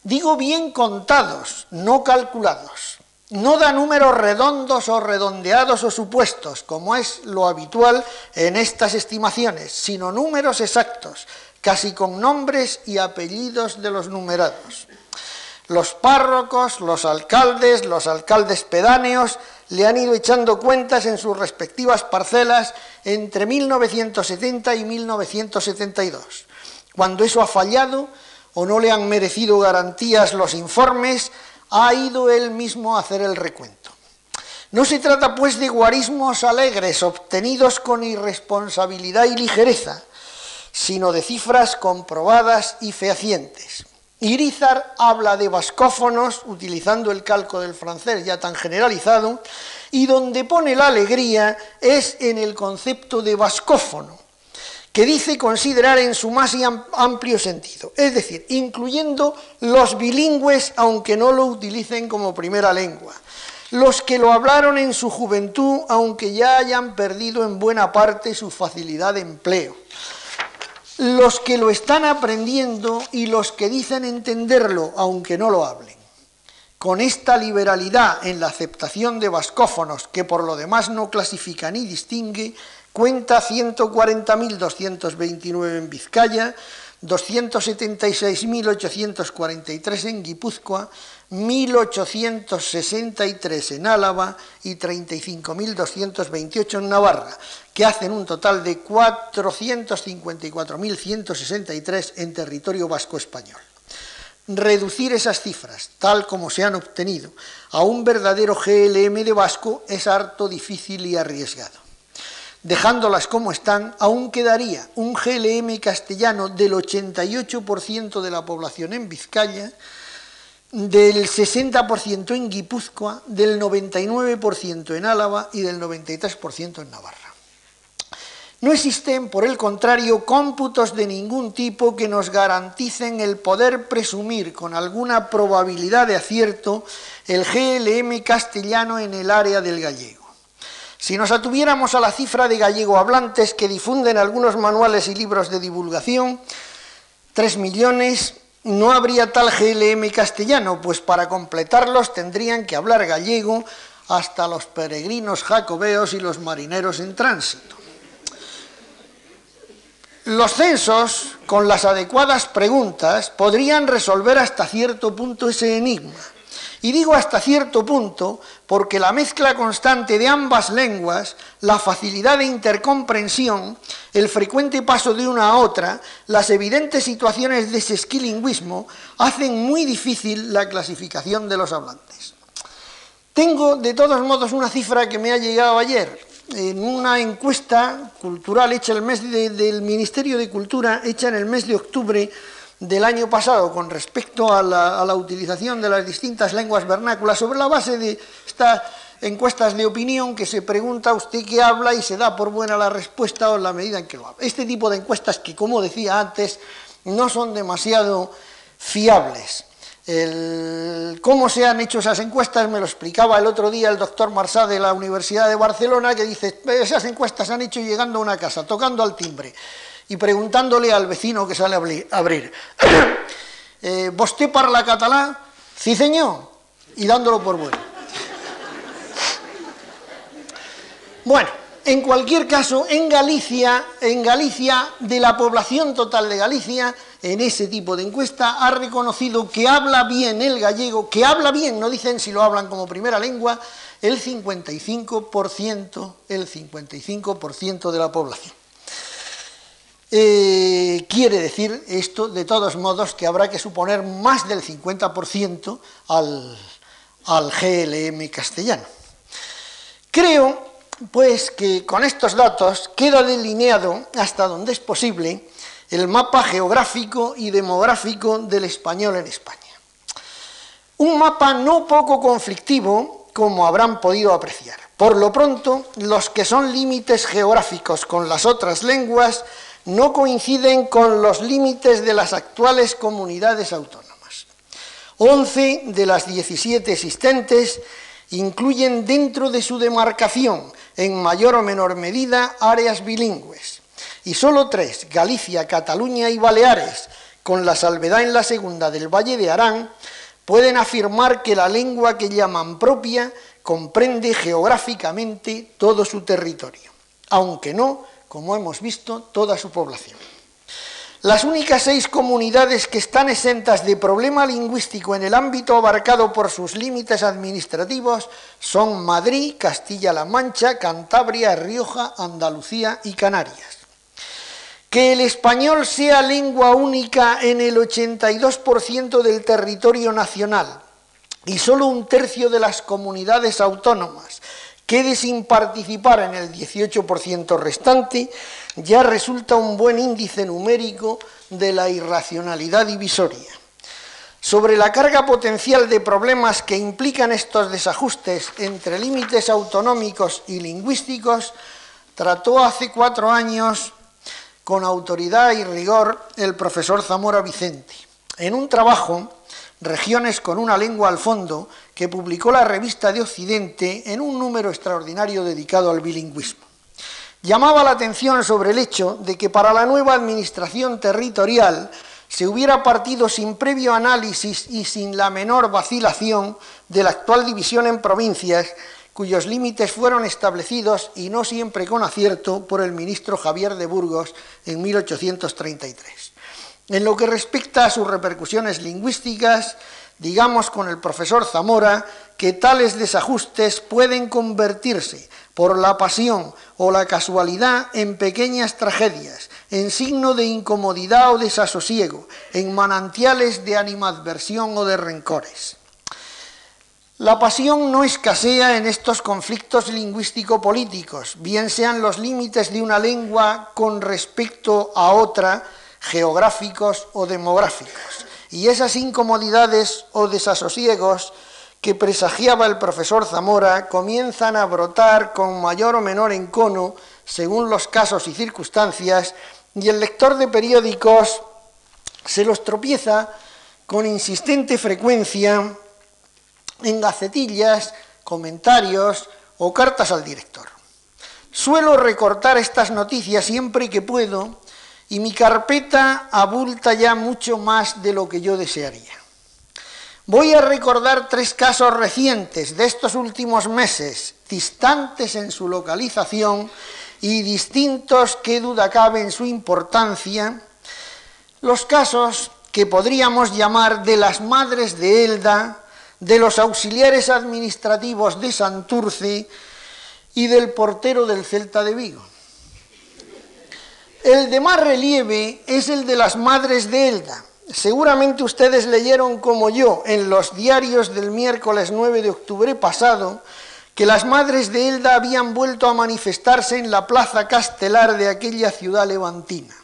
Digo bien contados, no calculados. No da números redondos o redondeados o supuestos, como es lo habitual en estas estimaciones, sino números exactos, casi con nombres y apellidos de los numerados. Los párrocos, los alcaldes, los alcaldes pedáneos le han ido echando cuentas en sus respectivas parcelas entre 1970 y 1972. Cuando eso ha fallado o no le han merecido garantías los informes, ha ido él mismo a hacer el recuento. No se trata pues de guarismos alegres obtenidos con irresponsabilidad y ligereza, sino de cifras comprobadas y fehacientes. Irizar habla de vascófonos, utilizando el calco del francés ya tan generalizado, y donde pone la alegría es en el concepto de vascófono, que dice considerar en su más amplio sentido, es decir, incluyendo los bilingües, aunque no lo utilicen como primera lengua, los que lo hablaron en su juventud, aunque ya hayan perdido en buena parte su facilidad de empleo, los que lo están aprendiendo y los que dicen entenderlo, aunque no lo hablen. Con esta liberalidad en la aceptación de vascófonos, que por lo demás no clasifica ni distingue, cuenta 140.229 en Vizcaya, 276.843 en Guipúzcoa, 1.863 en Álava y 35.228 en Navarra, que hacen un total de 454.163 en territorio vasco español. Reducir esas cifras, tal como se han obtenido, a un verdadero GLM de vasco es harto difícil y arriesgado. Dejándolas como están, aún quedaría un GLM castellano del 88% de la población en Vizcaya, del 60% en Guipúzcoa, del 99% en Álava y del 93% en Navarra. No existen, por el contrario, cómputos de ningún tipo que nos garanticen el poder presumir con alguna probabilidad de acierto el GLM castellano en el área del gallego. Si nos atuviéramos a la cifra de gallego hablantes que difunden algunos manuales y libros de divulgación, tres millones, no habría tal GLM castellano, pues para completarlos tendrían que hablar gallego hasta los peregrinos jacobeos y los marineros en tránsito. Los censos, con las adecuadas preguntas, podrían resolver hasta cierto punto ese enigma. Y digo hasta cierto punto porque la mezcla constante de ambas lenguas, la facilidad de intercomprensión, el frecuente paso de una a otra, las evidentes situaciones de sesquilingüismo, hacen muy difícil la clasificación de los hablantes. Tengo, de todos modos, una cifra que me ha llegado ayer, en una encuesta cultural hecha el mes del Ministerio de Cultura, hecha en el mes de octubre del año pasado con respecto a la, utilización de las distintas lenguas vernáculas sobre la base de estas encuestas de opinión que se pregunta usted qué habla y se da por buena la respuesta o la medida en que lo habla. Este tipo de encuestas que, como decía antes, no son demasiado fiables. cómo se han hecho esas encuestas me lo explicaba el otro día el doctor Marsá de la Universidad de Barcelona, que dice, esas encuestas se han hecho llegando a una casa, tocando al timbre y preguntándole al vecino que sale a abrir, [coughs] eh, ¿vosté la catalán? Sí, señor, y dándolo por bueno. Bueno, En cualquier caso, en Galicia, en Galicia, de la población total de Galicia, en ese tipo de encuesta, ha reconocido que habla bien el gallego, que habla bien, no dicen si lo hablan como primera lengua, el 55%, el 55% de la población. Eh, quiere decir esto, de todos modos, que habrá que suponer más del 50% al, al GLM castellano. Creo pues que con estos datos queda delineado hasta donde es posible el mapa geográfico y demográfico del español en España. Un mapa no poco conflictivo, como habrán podido apreciar. Por lo pronto, los que son límites geográficos con las otras lenguas no coinciden con los límites de las actuales comunidades autónomas. Once de las 17 existentes incluyen dentro de su demarcación en mayor o menor medida áreas bilingües. Y solo tres, Galicia, Cataluña y Baleares, con la salvedad en la segunda del Valle de Arán, pueden afirmar que la lengua que llaman propia comprende geográficamente todo su territorio, aunque no, como hemos visto, toda su población. Las únicas seis comunidades que están exentas de problema lingüístico en el ámbito abarcado por sus límites administrativos son Madrid, Castilla-La Mancha, Cantabria, Rioja, Andalucía y Canarias. Que el español sea lengua única en el 82% del territorio nacional y solo un tercio de las comunidades autónomas quede sin participar en el 18% restante, ya resulta un buen índice numérico de la irracionalidad divisoria. Sobre la carga potencial de problemas que implican estos desajustes entre límites autonómicos y lingüísticos, trató hace cuatro años con autoridad y rigor el profesor Zamora Vicente, en un trabajo, Regiones con una lengua al fondo, que publicó la revista de Occidente en un número extraordinario dedicado al bilingüismo llamaba la atención sobre el hecho de que para la nueva administración territorial se hubiera partido sin previo análisis y sin la menor vacilación de la actual división en provincias, cuyos límites fueron establecidos y no siempre con acierto por el ministro Javier de Burgos en 1833. En lo que respecta a sus repercusiones lingüísticas, digamos con el profesor Zamora que tales desajustes pueden convertirse por la pasión o la casualidad en pequeñas tragedias, en signo de incomodidad o desasosiego, en manantiales de animadversión o de rencores. La pasión no escasea en estos conflictos lingüístico-políticos, bien sean los límites de una lengua con respecto a otra, geográficos o demográficos. Y esas incomodidades o desasosiegos que presagiaba el profesor Zamora comienzan a brotar con mayor o menor encono según los casos y circunstancias y el lector de periódicos se los tropieza con insistente frecuencia en gacetillas, comentarios o cartas al director. Suelo recortar estas noticias siempre que puedo y mi carpeta abulta ya mucho más de lo que yo desearía. Voy a recordar tres casos recientes de estos últimos meses, distantes en su localización y distintos, qué duda cabe en su importancia, los casos que podríamos llamar de las madres de Elda, de los auxiliares administrativos de Santurce y del portero del Celta de Vigo. El de más relieve es el de las madres de Elda, Seguramente ustedes leyeron como yo en los diarios del miércoles 9 de octubre pasado que las madres de Elda habían vuelto a manifestarse en la plaza castelar de aquella ciudad levantina.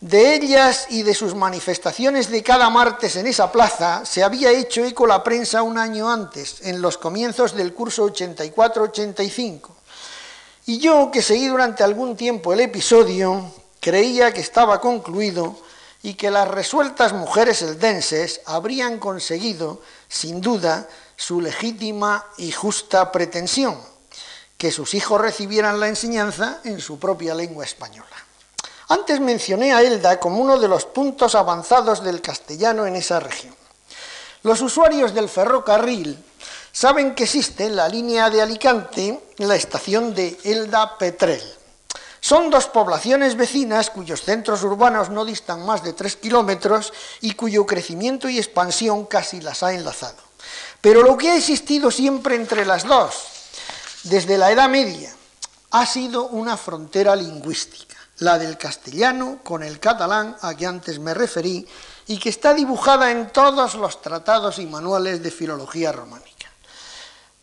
De ellas y de sus manifestaciones de cada martes en esa plaza se había hecho eco la prensa un año antes, en los comienzos del curso 84-85. Y yo, que seguí durante algún tiempo el episodio, creía que estaba concluido y que las resueltas mujeres eldenses habrían conseguido, sin duda, su legítima y justa pretensión, que sus hijos recibieran la enseñanza en su propia lengua española. Antes mencioné a Elda como uno de los puntos avanzados del castellano en esa región. Los usuarios del ferrocarril saben que existe en la línea de Alicante la estación de Elda Petrel. Son dos poblaciones vecinas cuyos centros urbanos no distan más de tres kilómetros y cuyo crecimiento y expansión casi las ha enlazado. Pero lo que ha existido siempre entre las dos, desde la Edad Media, ha sido una frontera lingüística, la del castellano con el catalán a que antes me referí y que está dibujada en todos los tratados y manuales de filología románica.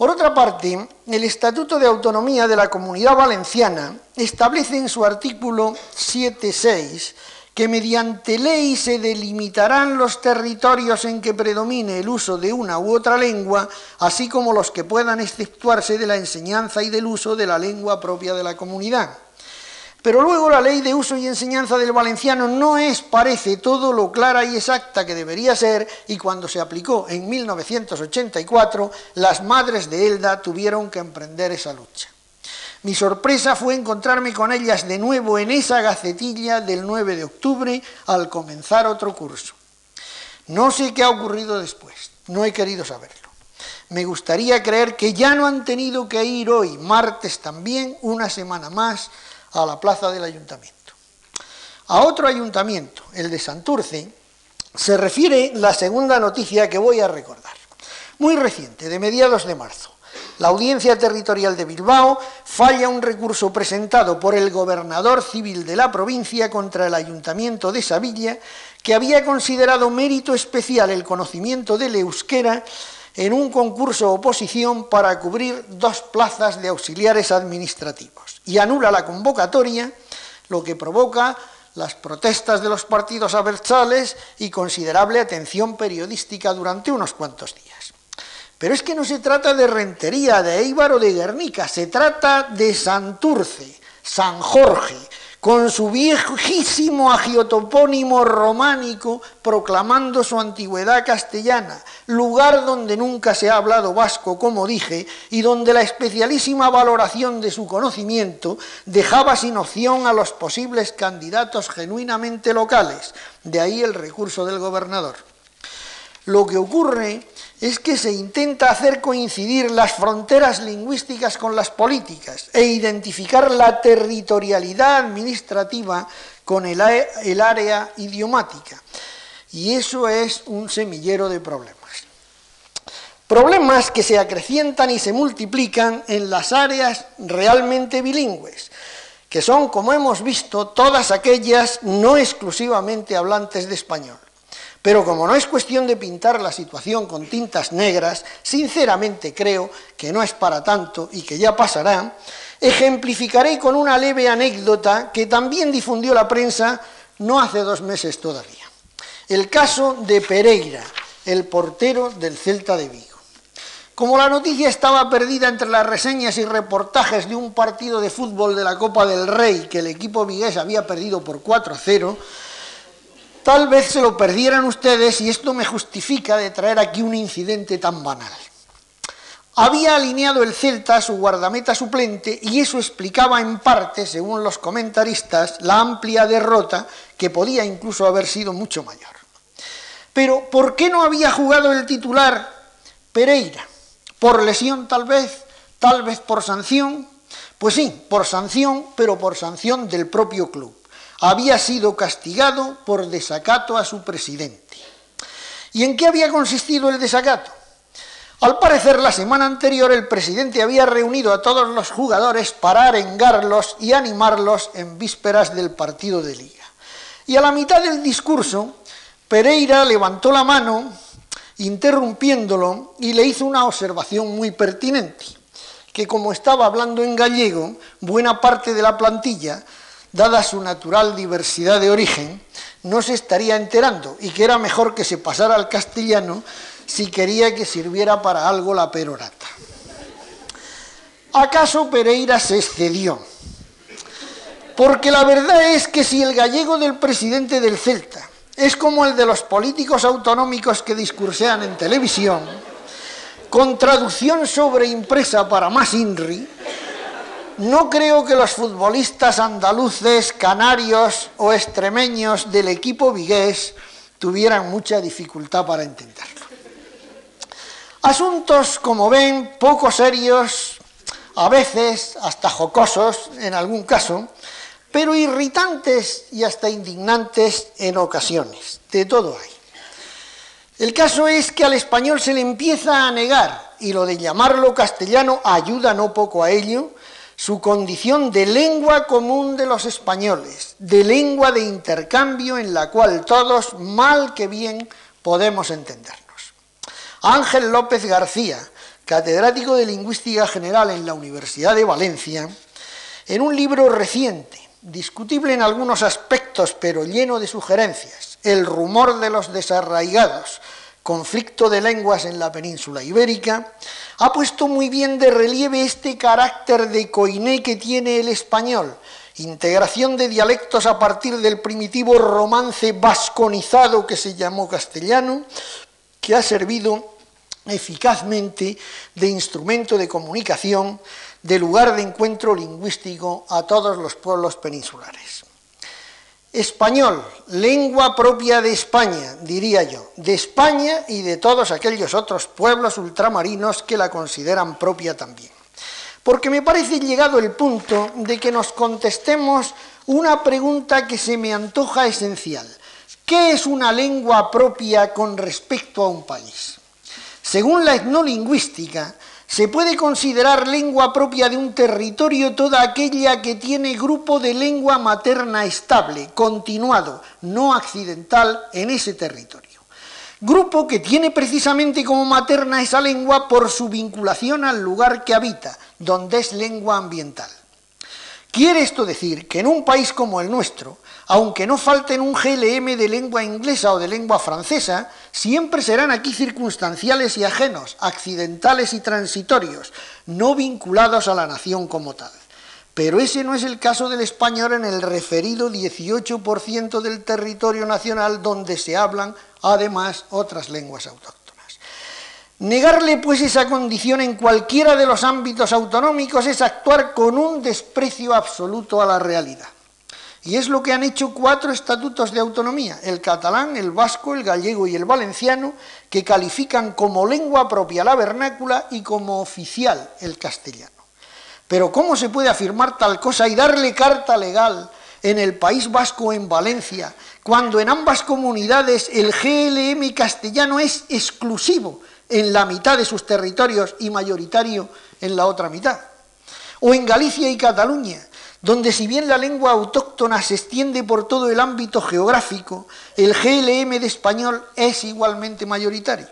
Por otra parte, el Estatuto de Autonomía de la Comunidad Valenciana establece en su artículo 7.6 que mediante ley se delimitarán los territorios en que predomine el uso de una u otra lengua, así como los que puedan exceptuarse de la enseñanza y del uso de la lengua propia de la comunidad. Pero luego la ley de uso y enseñanza del valenciano no es, parece, todo lo clara y exacta que debería ser, y cuando se aplicó en 1984, las madres de Elda tuvieron que emprender esa lucha. Mi sorpresa fue encontrarme con ellas de nuevo en esa gacetilla del 9 de octubre al comenzar otro curso. No sé qué ha ocurrido después, no he querido saberlo. Me gustaría creer que ya no han tenido que ir hoy, martes también, una semana más, a la plaza del ayuntamiento. A otro ayuntamiento, el de Santurce, se refiere la segunda noticia que voy a recordar. Muy reciente, de mediados de marzo. La Audiencia Territorial de Bilbao falla un recurso presentado por el gobernador civil de la provincia contra el Ayuntamiento de Sevilla, que había considerado mérito especial el conocimiento del euskera en un concurso oposición para cubrir dos plazas de auxiliares administrativos y anula la convocatoria, lo que provoca las protestas de los partidos abertzales y considerable atención periodística durante unos cuantos días. Pero es que no se trata de Rentería, de Eibar o de Guernica, se trata de Santurce, San Jorge, con su viejísimo agiotopónimo románico proclamando su antigüedad castellana, lugar donde nunca se ha hablado vasco, como dije, y donde la especialísima valoración de su conocimiento dejaba sin opción a los posibles candidatos genuinamente locales, de ahí el recurso del gobernador. Lo que ocurre es que se intenta hacer coincidir las fronteras lingüísticas con las políticas e identificar la territorialidad administrativa con el, área idiomática. Y eso es un semillero de problemas. Problemas que se acrecientan y se multiplican en las áreas realmente bilingües, que son, como hemos visto, todas aquellas no exclusivamente hablantes de español. Pero como no es cuestión de pintar la situación con tintas negras, sinceramente creo que no es para tanto y que ya pasará, ejemplificaré con una leve anécdota que también difundió la prensa no hace dos meses todavía. El caso de Pereira, el portero del Celta de Vigo. Como la noticia estaba perdida entre las reseñas y reportajes de un partido de fútbol de la Copa del Rey que el equipo vigués había perdido por 4-0, Tal vez se lo perdieran ustedes y esto me justifica de traer aquí un incidente tan banal. Había alineado el Celta a su guardameta suplente y eso explicaba en parte, según los comentaristas, la amplia derrota que podía incluso haber sido mucho mayor. Pero, ¿por qué no había jugado el titular Pereira? ¿Por lesión tal vez? ¿Tal vez por sanción? Pues sí, por sanción, pero por sanción del propio club había sido castigado por desacato a su presidente. ¿Y en qué había consistido el desacato? Al parecer, la semana anterior el presidente había reunido a todos los jugadores para arengarlos y animarlos en vísperas del partido de liga. Y a la mitad del discurso, Pereira levantó la mano, interrumpiéndolo, y le hizo una observación muy pertinente, que como estaba hablando en gallego, buena parte de la plantilla dada su natural diversidad de origen, no se estaría enterando y que era mejor que se pasara al castellano si quería que sirviera para algo la perorata. ¿Acaso Pereira se excedió? Porque la verdad es que si el gallego del presidente del Celta es como el de los políticos autonómicos que discursean en televisión, con traducción sobre impresa para más INRI, no creo que los futbolistas andaluces, canarios o extremeños del equipo vigués tuvieran mucha dificultad para entenderlo. Asuntos, como ven, poco serios, a veces hasta jocosos en algún caso, pero irritantes y hasta indignantes en ocasiones. De todo hay. El caso es que al español se le empieza a negar, y lo de llamarlo castellano ayuda no poco a ello, su condición de lengua común de los españoles, de lengua de intercambio en la cual todos, mal que bien, podemos entendernos. Ángel López García, catedrático de Lingüística General en la Universidad de Valencia, en un libro reciente, discutible en algunos aspectos, pero lleno de sugerencias, El rumor de los desarraigados, conflicto de lenguas en la península ibérica, ha puesto muy bien de relieve este carácter de coiné que tiene el español, integración de dialectos a partir del primitivo romance vasconizado que se llamó castellano, que ha servido eficazmente de instrumento de comunicación, de lugar de encuentro lingüístico a todos los pueblos peninsulares. Español, lengua propia de España, diría yo, de España y de todos aquellos otros pueblos ultramarinos que la consideran propia también. Porque me parece llegado el punto de que nos contestemos una pregunta que se me antoja esencial. ¿Qué es una lengua propia con respecto a un país? Según la etnolingüística, se puede considerar lengua propia de un territorio toda aquella que tiene grupo de lengua materna estable, continuado, no accidental en ese territorio. Grupo que tiene precisamente como materna esa lengua por su vinculación al lugar que habita, donde es lengua ambiental. Quiere esto decir que en un país como el nuestro, aunque no falten un GLM de lengua inglesa o de lengua francesa, siempre serán aquí circunstanciales y ajenos, accidentales y transitorios, no vinculados a la nación como tal. Pero ese no es el caso del español en el referido 18% del territorio nacional donde se hablan además otras lenguas autóctonas. Negarle pues esa condición en cualquiera de los ámbitos autonómicos es actuar con un desprecio absoluto a la realidad. Y es lo que han hecho cuatro estatutos de autonomía, el catalán, el vasco, el gallego y el valenciano, que califican como lengua propia la vernácula y como oficial el castellano. Pero ¿cómo se puede afirmar tal cosa y darle carta legal en el País Vasco en Valencia, cuando en ambas comunidades el GLM castellano es exclusivo en la mitad de sus territorios y mayoritario en la otra mitad? O en Galicia y Cataluña, donde si bien la lengua autóctona se extiende por todo el ámbito geográfico, el GLM de español es igualmente mayoritario.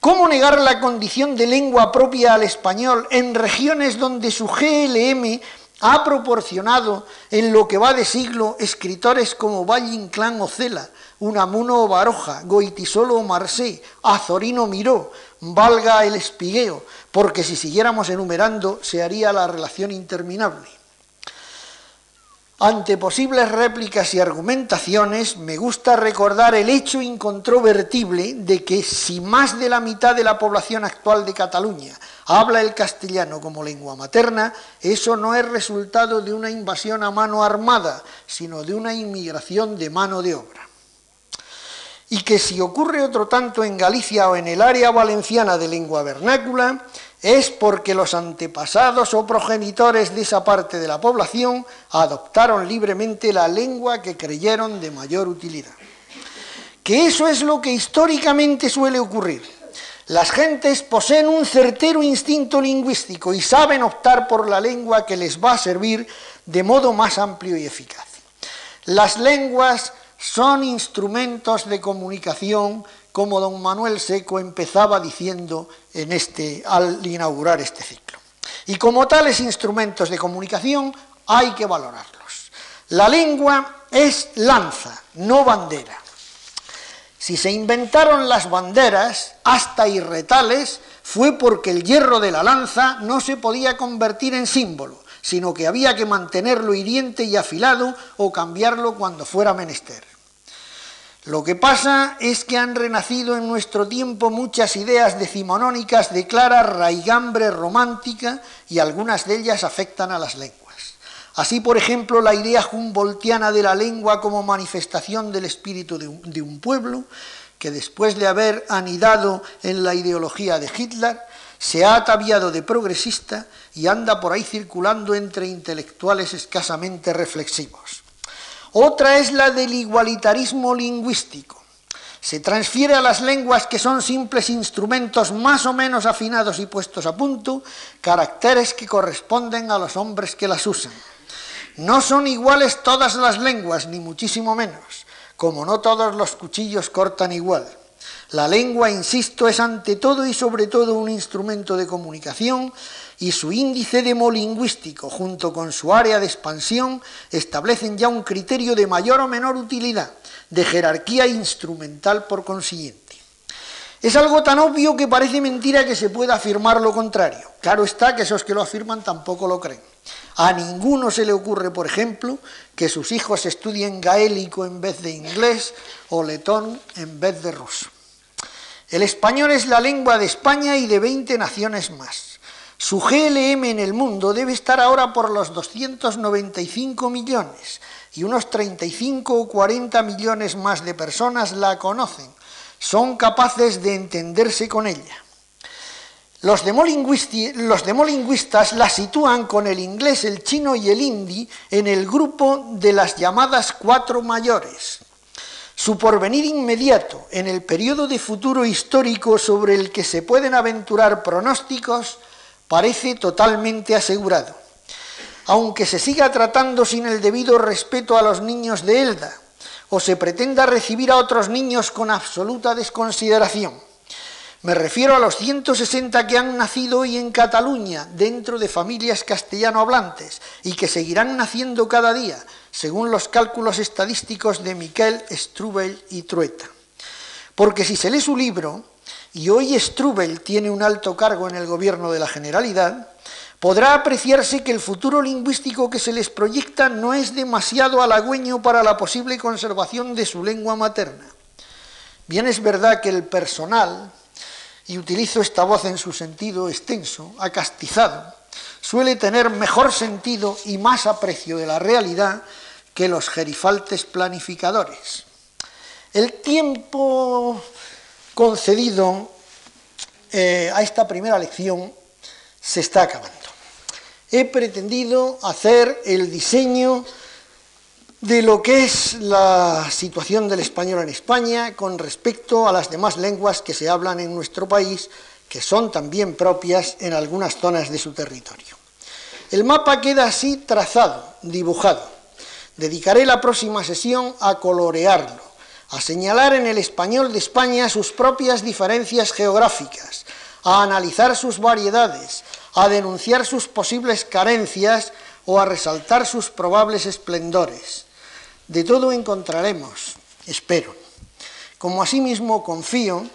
¿Cómo negar la condición de lengua propia al español en regiones donde su GLM ha proporcionado en lo que va de siglo escritores como Valle Inclán o Unamuno o Baroja, Goitisolo o Marsé, Azorino Miró, Valga el Espigueo, porque si siguiéramos enumerando se haría la relación interminable? Ante posibles réplicas y argumentaciones, me gusta recordar el hecho incontrovertible de que si más de la mitad de la población actual de Cataluña habla el castellano como lengua materna, eso no es resultado de una invasión a mano armada, sino de una inmigración de mano de obra. Y que si ocurre otro tanto en Galicia o en el área valenciana de lengua vernácula, es porque los antepasados o progenitores de esa parte de la población adoptaron libremente la lengua que creyeron de mayor utilidad. Que eso es lo que históricamente suele ocurrir. Las gentes poseen un certero instinto lingüístico y saben optar por la lengua que les va a servir de modo más amplio y eficaz. Las lenguas son instrumentos de comunicación como don Manuel Seco empezaba diciendo en este, al inaugurar este ciclo. Y como tales instrumentos de comunicación hay que valorarlos. La lengua es lanza, no bandera. Si se inventaron las banderas, hasta irretales, fue porque el hierro de la lanza no se podía convertir en símbolo, sino que había que mantenerlo hiriente y afilado o cambiarlo cuando fuera menester. Lo que pasa es que han renacido en nuestro tiempo muchas ideas decimonónicas de clara raigambre romántica y algunas de ellas afectan a las lenguas. Así, por ejemplo, la idea humboldtiana de la lengua como manifestación del espíritu de un, de un pueblo, que después de haber anidado en la ideología de Hitler, se ha ataviado de progresista y anda por ahí circulando entre intelectuales escasamente reflexivos. Otra es la del igualitarismo lingüístico. Se transfiere a las lenguas que son simples instrumentos más o menos afinados y puestos a punto, caracteres que corresponden a los hombres que las usan. No son iguales todas las lenguas, ni muchísimo menos, como no todos los cuchillos cortan igual. La lengua, insisto, es ante todo y sobre todo un instrumento de comunicación y su índice demolingüístico, junto con su área de expansión, establecen ya un criterio de mayor o menor utilidad, de jerarquía instrumental por consiguiente. Es algo tan obvio que parece mentira que se pueda afirmar lo contrario. Claro está que esos que lo afirman tampoco lo creen. A ninguno se le ocurre, por ejemplo, que sus hijos estudien gaélico en vez de inglés o letón en vez de ruso. El español es la lengua de España y de 20 naciones más. Su GLM en el mundo debe estar ahora por los 295 millones y unos 35 o 40 millones más de personas la conocen, son capaces de entenderse con ella. Los demolingüistas la sitúan con el inglés, el chino y el hindi en el grupo de las llamadas cuatro mayores, su porvenir inmediato en el periodo de futuro histórico sobre el que se pueden aventurar pronósticos parece totalmente asegurado, aunque se siga tratando sin el debido respeto a los niños de Elda o se pretenda recibir a otros niños con absoluta desconsideración. Me refiero a los 160 que han nacido hoy en Cataluña dentro de familias castellano hablantes y que seguirán naciendo cada día, según los cálculos estadísticos de Miquel Strubel y Trueta. Porque si se lee su libro, y hoy Strubel tiene un alto cargo en el gobierno de la Generalidad, podrá apreciarse que el futuro lingüístico que se les proyecta no es demasiado halagüeño para la posible conservación de su lengua materna. Bien es verdad que el personal, y utilizo esta voz en su sentido extenso, acastizado, suele tener mejor sentido y más aprecio de la realidad que los gerifaltes planificadores. El tiempo concedido eh, a esta primera lección se está acabando. He pretendido hacer el diseño de lo que es la situación del español en España con respecto a las demás lenguas que se hablan en nuestro país, que son también propias en algunas zonas de su territorio. El mapa queda así trazado, dibujado. Dedicaré la próxima sesión a colorearlo, a señalar en el español de España sus propias diferencias geográficas, a analizar sus variedades, a denunciar sus posibles carencias o a resaltar sus probables esplendores. De todo encontraremos, espero. Como asimismo confío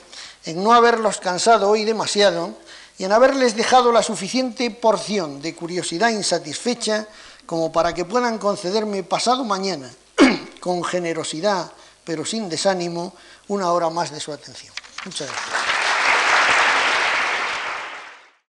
en no haberlos cansado hoy demasiado y en haberles dejado la suficiente porción de curiosidad insatisfecha como para que puedan concederme pasado mañana, [clears throat] con generosidad pero sin desánimo, una hora más de su atención. Muchas gracias.